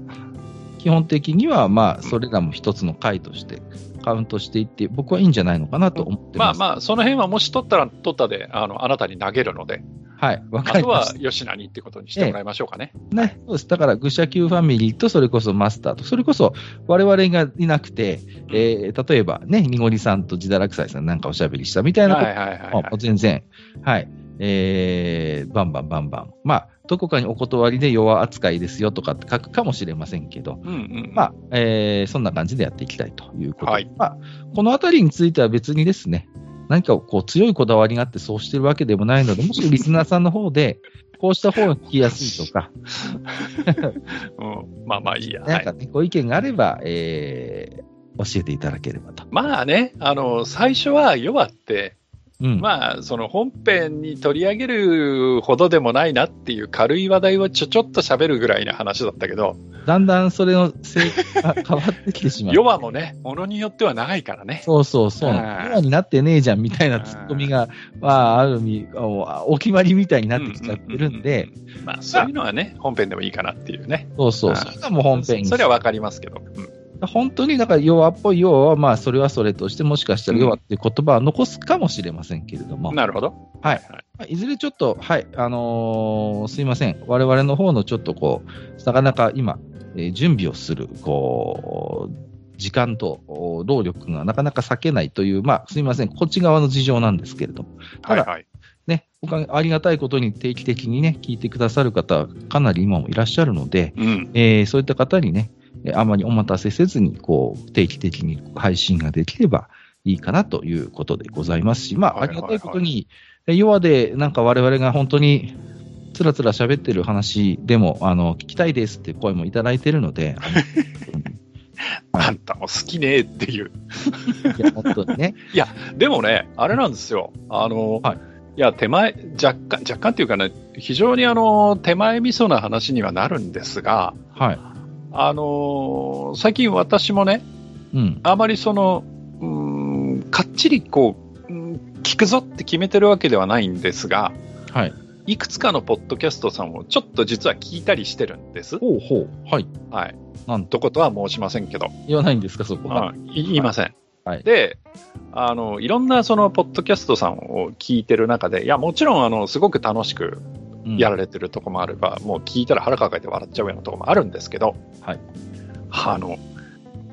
基本的には、まあ、それらも一つの回としてカウントしていって、僕はいいんじゃないのかなと思ってます。まあまあ、その辺はもし取ったら取ったで、あの、あなたに投げるので、はい、わかあとはりまし吉名にってことにしてもらいましょうかね。た。ね、そうです。だから、愚者級ファミリーと、それこそマスターと、それこそ我々がいなくて、えー例えばね、にごりさんと自堕落斎さんなんかおしゃべりしたみたいなことはいはいはい、もはう全然、はい。えー、バンバンバンバン。まあ、どこかにお断りで弱扱いですよとかって書くかもしれませんけど、い。うんうん。まあ、えーそんな感じでやっていきたいということで、はいまあ、このあたりについては別にですね、何かこう強いこだわりがあってそうしてるわけでもないので、もしリスナーさんの方で、こうした方が聞きやすいとか、うん、まあまあいいや。はいなんかね、ご意見があれば、えー教えていただければと。まあね、あの、最初は弱って、うん。まあ、その本編に取り上げるほどでもないなっていう軽い話題をちょちょっと喋るぐらいな話だったけど、だんだんそれの性格が変わってきてしまう。弱もね、ものによっては長いからね。そうそうそう。はい今になってねえじゃんみたいなツッコミが、まあ、ある意味、おお決まりみたいになってきちゃってるんで、まあ、そういうのはね、本編でもいいかなっていうね。そうそう。はいそれがもう本編それはわかりますけど。うん本当に、だから弱っぽい弱は、まあ、それはそれとして、もしかしたら弱っていう言葉は残すかもしれませんけれども、なるほど。はいはい。まあいずれちょっと、はい、あのーすいません。我々の方のちょっとこう、なかなか今、えー準備をする、こう、時間とお労力がなかなか避けないという、まあ、すいません。こっち側の事情なんですけれども、ただはいはい。ね、おかげありがたいことに定期的にね、聞いてくださる方、かなり今もいらっしゃるので、うん。えーそういった方にね、えーあまりお待たせせずに、こう、定期的に配信ができればいいかなということでございますし、まあ、ありがたいことに、えー弱で、なんか我々が本当に、つらつら喋ってる話でも、あの、聞きたいですって声もいただいてるので、あんたも好きねっていう。いや、本当にね、でもね、あれなんですよ。あの、はいいや、手前、若干、若干っていうかね、非常にあの、手前味噌な話にはなるんですが、はい。あの最近私もね、うん。あまりその、うーん、かっちりこう、うん聞くぞって決めてるわけではないんですが、はい。いくつかのポッドキャストさんをちょっと実は聞いたりしてるんです。ほうほう。はい。はい。なんとどことは申しませんけど。言わないんですか、そこは。うんい言いません。はいで、あの、いろんなその、ポッドキャストさんを聞いてる中で、いや、もちろん、あの、すごく楽しくうんやられてるとこもあれば、もう聞いたら腹抱えて笑っちゃうようなとこもあるんですけど、はい。あの、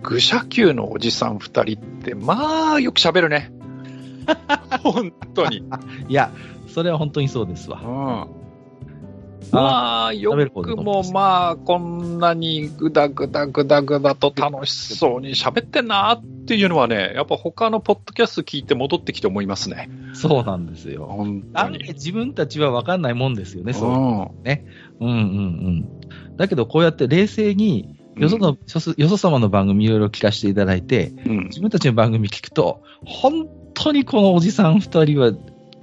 愚者級のおじさん二人って、まあ、よく喋るね。本当に。いや、それは本当にそうですわ。うん。まあ、よくもまあ、こんなにぐだぐだぐだぐだと楽しそうに喋ってんなっていうのはね、やっぱ他のポッドキャスト聞いて戻ってきて思いますね。そうなんですよ。本当に。自分たちは分かんないもんですよね、そう。うんうんうんうん。だけど、こうやって冷静に、よその、よそ様の番組いろいろ聞かせていただいて、うん自分たちの番組聞くと、本当にこのおじさん二人は、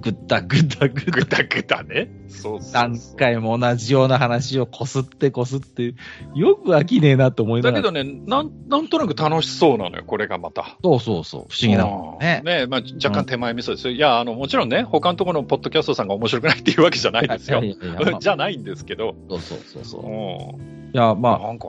ぐったぐったぐた。だぐだね。そう何回も同じような話をこすってこすって、よく飽きねえなと思いながら。だけどね、なん、なんとなく楽しそうなのよ、これがまた。そうそうそう、不思議なもんね。ねまあ、若干手前味噌ですよ。いや、あの、もちろんね、他のところのポッドキャストさんが面白くないっていうわけじゃないですよ。じゃないんですけど。そうそうそうそうう。いん。や、まあ、なんか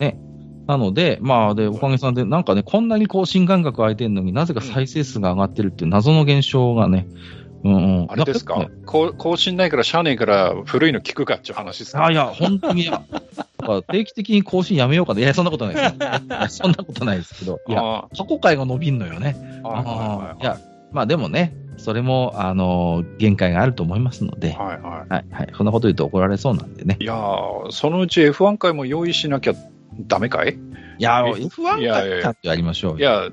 ね。なので、まあ、で、おかげさんで、なんかね、こんなにこう、新感覚空いてるのになぜか再生数が上がってるっていう謎の現象がね、うんうん。あれですか？更新ないから、しゃあねえから古いの聞くかっていう話ですか？あいや、本当に、定期的に更新やめようかな。いや、そんなことないです。そんなことないですけど。いや、あ過去回が伸びんのよね。あはいや、まあでもね、それも、あのー限界があると思いますので、はいはいはいはい、はい。そんなこと言うと怒られそうなんでね。いやーそのうち F1 回も用意しなきゃダメかい？いや、え F1 いやいやいや回やりましょうよ。いや、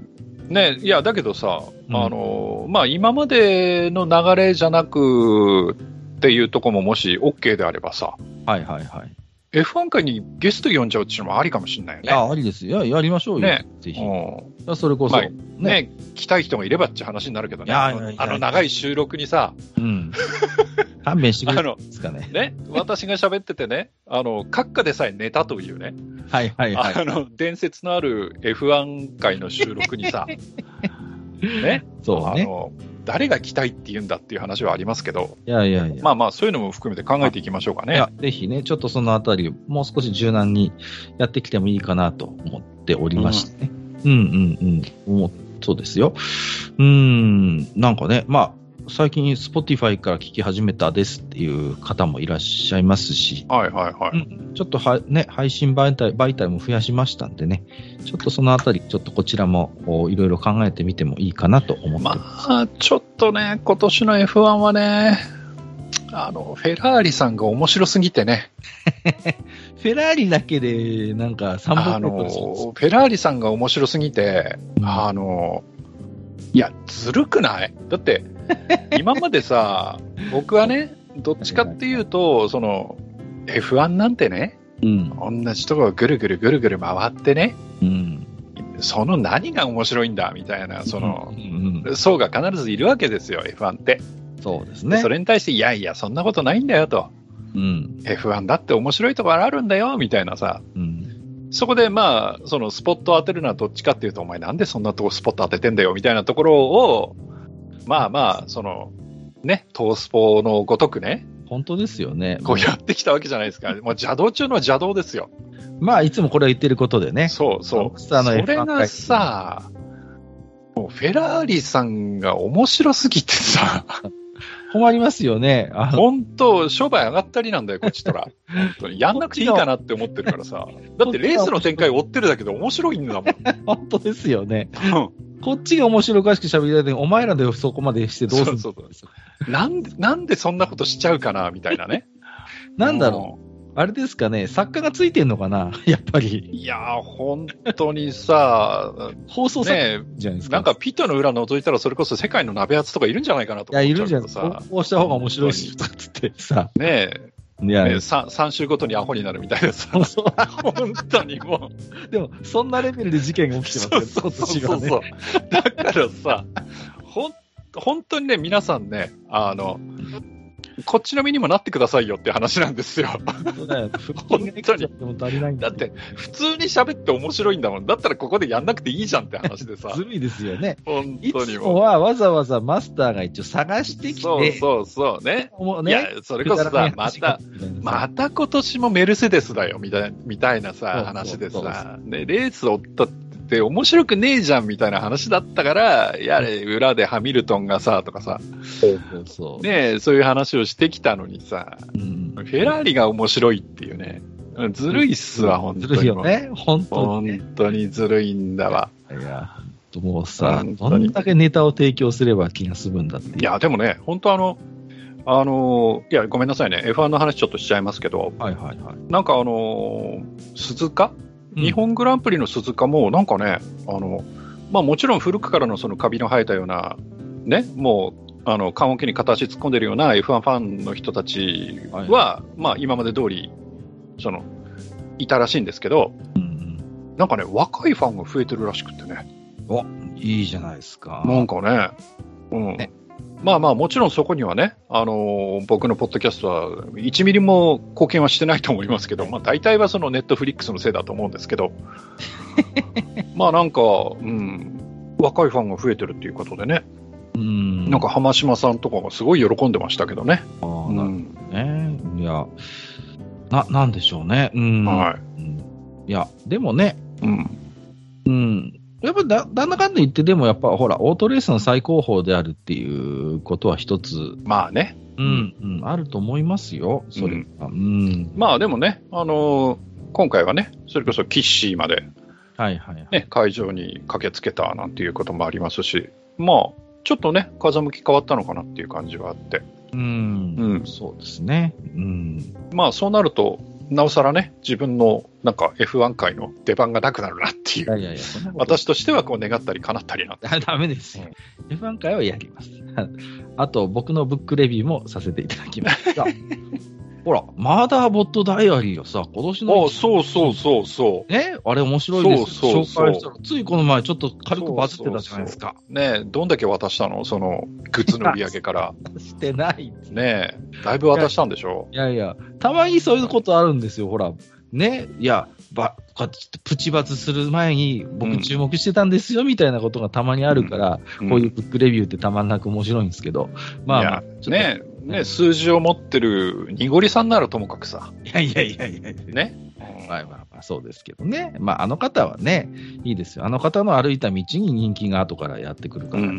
ね、いや、だけどさ、うんあの、まあ、今までの流れじゃなくっていうとこももし OK であればさ、はいはいはい。F1 回にゲスト呼んじゃうっていうのもありかもしれないよね。いや、ありですよ。いや、やりましょうよ。ねぜひ。うんそれこそ、まあね。ね、来たい人がいればって話になるけどね。あの長い収録にさ、うん。勘弁してくれあのるんですかね。ね、私が喋っててね、あの、閣下でさえ寝たというね、はいはいはい。あの、伝説のある F1 回の収録にさ、ね、そうね。あの、誰が来たいって言うんだっていう話はありますけど、いやいやいや。まあまあ、そういうのも含めて考えていきましょうかねぜひね、ちょっとそのあたり、もう少し柔軟にやってきてもいいかなと思っておりましてね。うん、うん、うん思うそうですよ。うーん、なんかね、まあ、最近、Spotify から聞き始めたですっていう方もいらっしゃいますし、はいはいはい。うん、ちょっとは、ね、配信媒体媒体も増やしましたんでね、ちょっとそのあたり、ちょっとこちらもいろいろ考えてみてもいいかなと思って。まます。あ、ちょっとね、今年の F1 はね、あの、フェラーリさんが面白すぎてね、フェラーリだけで、なんか3あ本の、フェラーリさんが面白すぎて、あの、いや、ずるくない？だって、今までさ、僕はね、どっちかっていうと、その、F1 なんてね、うん、同じところぐるぐるぐるぐる回ってね、うん、その何が面白いんだみたいな、そのう、んうん層が必ずいるわけですよ、F1 って。そうですね。でそれに対して、いやいや、そんなことないんだよと。うん、F1 だって面白いところあるんだよ、みたいなさ。うん、そこでまあ、そのスポットを当てるのはどっちかっていうと、お前なんでそんなとこスポット当ててんだよ、みたいなところを、まあまあ、その、ね、トースポのごとくね、本当ですよね。こうやってきたわけじゃないですか。もう邪道中の邪道ですよ。まあ、いつもこれは言ってることでね。そうそう。そ F1 れがさ、もうフェラーリさんが面白すぎてさ、困りますよね。本当商売上がったりなんだよ、こっちとら。本当に。やんなくていいかなって思ってるからさ。だってレースの展開追ってるだけで面白いんだもん。本当ですよね。こっちが面白おかしく喋りたいのに、お前らでそこまでしてどうするそうそうなんで、なんでそんなことしちゃうかな、みたいなね。なんだろう。あれですかね、作家がついてんのかな やっぱう。り。いやー、本当にさ、放送作ねじゃないですか。なんかピットの裏覗いたらそれこそ世界の鍋圧とかいるんじゃないかなといや、い思っちゃるじゃん。さ。うこうした方が面白いし、とかつってさ。ねえ、いや、ね 3, 3週ごとにアホになるみたいなさ。そう本当にもう。でも、そんなレベルで事件が起きてますよ、今年はね。そうそう。だからさ、ほん、本当にね、皆さんね、あの、こっちの身にもなってくださいよって話なんですよ。本当だよ。腹筋ができちゃっても足りないんだだって、普通に喋って面白いんだもん。だったらここでやんなくていいじゃんって話でさ。ずるいですよね。本当にもはわざわざマスターが一応探してきて、そうそうそうね。もうねいや、それこそさ、また、、ままた今年もメルセデスだよ、みたいな、みたいなそうさ、話でさ、ね、レース追ったって面白くねえじゃん、みたいな話だったから、やれ、裏でハミルトンがさ、とかさ、そうそうそう。ねそういう話をしてきたのにさ、うんフェラーリが面白いっていうね、ずるいっすわ、本ず当に。るいよね。本当にね。本当にずるいんだわ。いや、もうさ、どんだけネタを提供すれば気が済むんだっていや、でもね、本当あの、あの、いや、ごめんなさいね、F1 の話ちょっとしちゃいますけど、はいはいはい。なんかあの、鈴鹿うん日本グランプリの鈴鹿も、なんかね、あの、まあもちろん古くからのそのカビの生えたような、ね、もう、あの、棺桶に片足突っ込んでるような F1 ファンの人たちは、はまあ今まで通り、その、いたらしいんですけど、うんなんかね、若いファンが増えてるらしくってね。うん、いいじゃないですか。なんかね、うん。ねまあまあ、もちろんそこにはね、あのー僕のポッドキャストは1ミリも貢献はしてないと思いますけど、まあ大体はそのネットフリックスのせいだと思うんですけど、まあなんか、うん、若いファンが増えてるっていうことでね、うん。なんか浜島さんとかがすごい喜んでましたけどね。あなるん。ほどね。いや、な、なんでしょうね。うん。はうんいや、でもね、い。うん。うん。やっぱだ、だんだかんだ言って、でもやっぱほら、オートレースの最高峰であるっていうことは一つ、まあね。うん、うん、あると思いますよ、それは。うん。まあでもね、あのー今回はね、それこそキッシーまで、はいはいはい。ね、会場に駆けつけたなんていうこともありますし、まあ、ちょっとね、風向き変わったのかなっていう感じはあって、うん、うんそうですね。うん。まあそうなると、なおさらね、自分のなんか F1 界の出番がなくなるなっていう、いやいやい私としてはこう願ったり叶ったりなんて。あ ダメですよ。F1 回はやります。あと、僕のブックレビューもさせていただきますが、ほら、マーダーボットダイアリーをさ、今年のあそうそうそうそう。ね、あれ面白いですそうそうそう紹介したら、ついこの前ちょっと軽くバズってたじゃないですか。ねどんだけ渡したの？そのグッズの売り上げから。してない。ねだいぶ渡したんでしょ？いやいや、たまにそういうことあるんですよ、ほら。ね、いや、ば、プチバツする前に僕注目してたんですよ、みたいなことがたまにあるから、う。こういうブックレビューってたまんなく面白いんですけど、まあ、まあねね数字を持ってる濁りさんならともかくさ。いやいやいやいや。ね。まあまあまあ、そうですけどね。まあ、あの方はね、いいですよ。あの方の歩いた道に人気が後からやってくるから、うんうん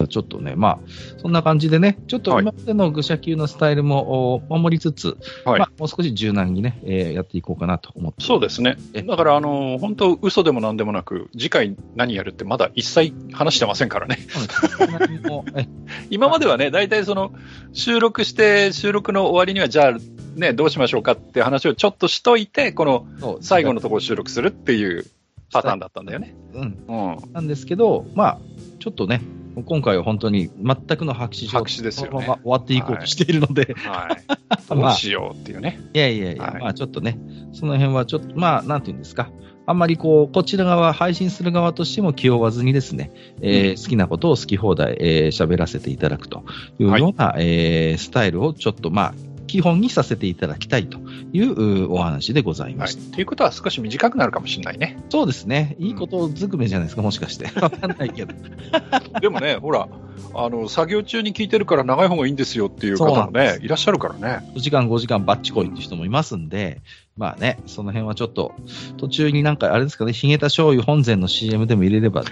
うん。ちょっとね、まあ、そんな感じでね、ちょっとはい今までの愚者級のスタイルもお守りつつ、はいまあ、もう少し柔軟にね、えーやっていこうかなと思って。そうですね。えだから、あの、本当嘘でもなんでもなく、次回何やるってまだ一切話してませんからね。今まではね、大体その、収録して、収録の終わりには、じゃあ、ね、どうしましょうかって話をちょっとしといて、この最後のところを収録するっていうパターンだったんだよね。うん、うん。なんですけど、まあ、ちょっとね、今回は本当に全くの白紙状態。白紙ですよね。まま終わっていこうとしているので、はい。どうしようっていうね。いやいやいや、はい。まあちょっとね、その辺はちょっと、まあなんていうんですか、あんまりこう、こちら側、配信する側としても気負わずにですね、えー好きなことを好き放題、えー喋らせていただくというような、えースタイルをちょっとまあ、基本にさせていただきたいといううお話でございまはい。した。っていうことは少し短くなるかもしれないね。そうですね。いいことずくめじゃないですか、もしかして。わかんないけど。でもね、ほら、あの、作業中に聞いてるから長い方がいいんですよっていう方もね、いらっしゃるからね。4時間、5時間バッチコイっていう人もいますんで、まあね、その辺はちょっと、途中になんかあれですかね、ヒゲタ醤油本膳の CM でも入れれば、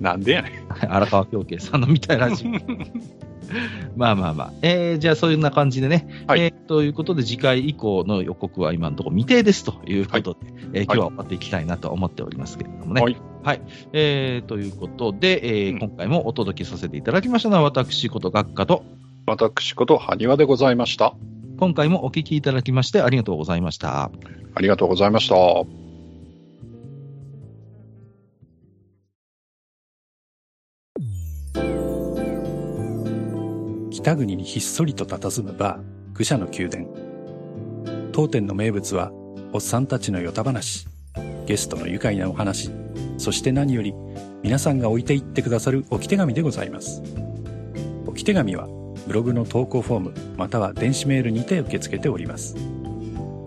ななんでやねん。荒川京慶さんのみたいなラジオ。まあまあまあ。えー、じゃあそういうな感じでね。はいえーということで次回以降の予告は今のところ未定ですということで、えー今日は終わっていきたいなと思っておりますけれどもね。はい。はい。えー、ということで、えーうん今回もお届けさせていただきましたのは私こと学科と、私こと、埴輪でございました。今回もお聞きいただきましてありがとうございました。ありがとうございました。北国にひっそりと佇むバー、愚者の宮殿。当店の名物は、おっさんたちのヨタ話、ゲストの愉快なお話、そして何より、皆さんが置いていってくださる置き手紙でございます。置き手紙は、ブログの投稿フォーム、または電子メールにて受け付けております。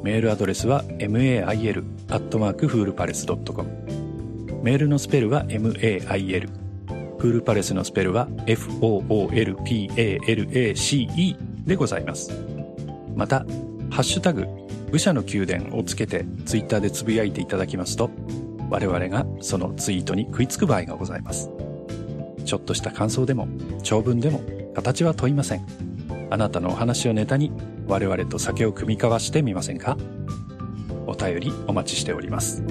メールアドレスは mail.foolpalace.com メールのスペルは mail フールパレスのスペルは FOOLPALACE でございます。また、ハッシュタグ、武者の宮殿をつけてツイッターでつぶやいていただきますと、我々がそのツイートに食いつく場合がございます。ちょっとした感想でも、長文でも、形は問いません。あなたのお話をネタに、我々と酒を酌み交わしてみませんか？お便りお待ちしております。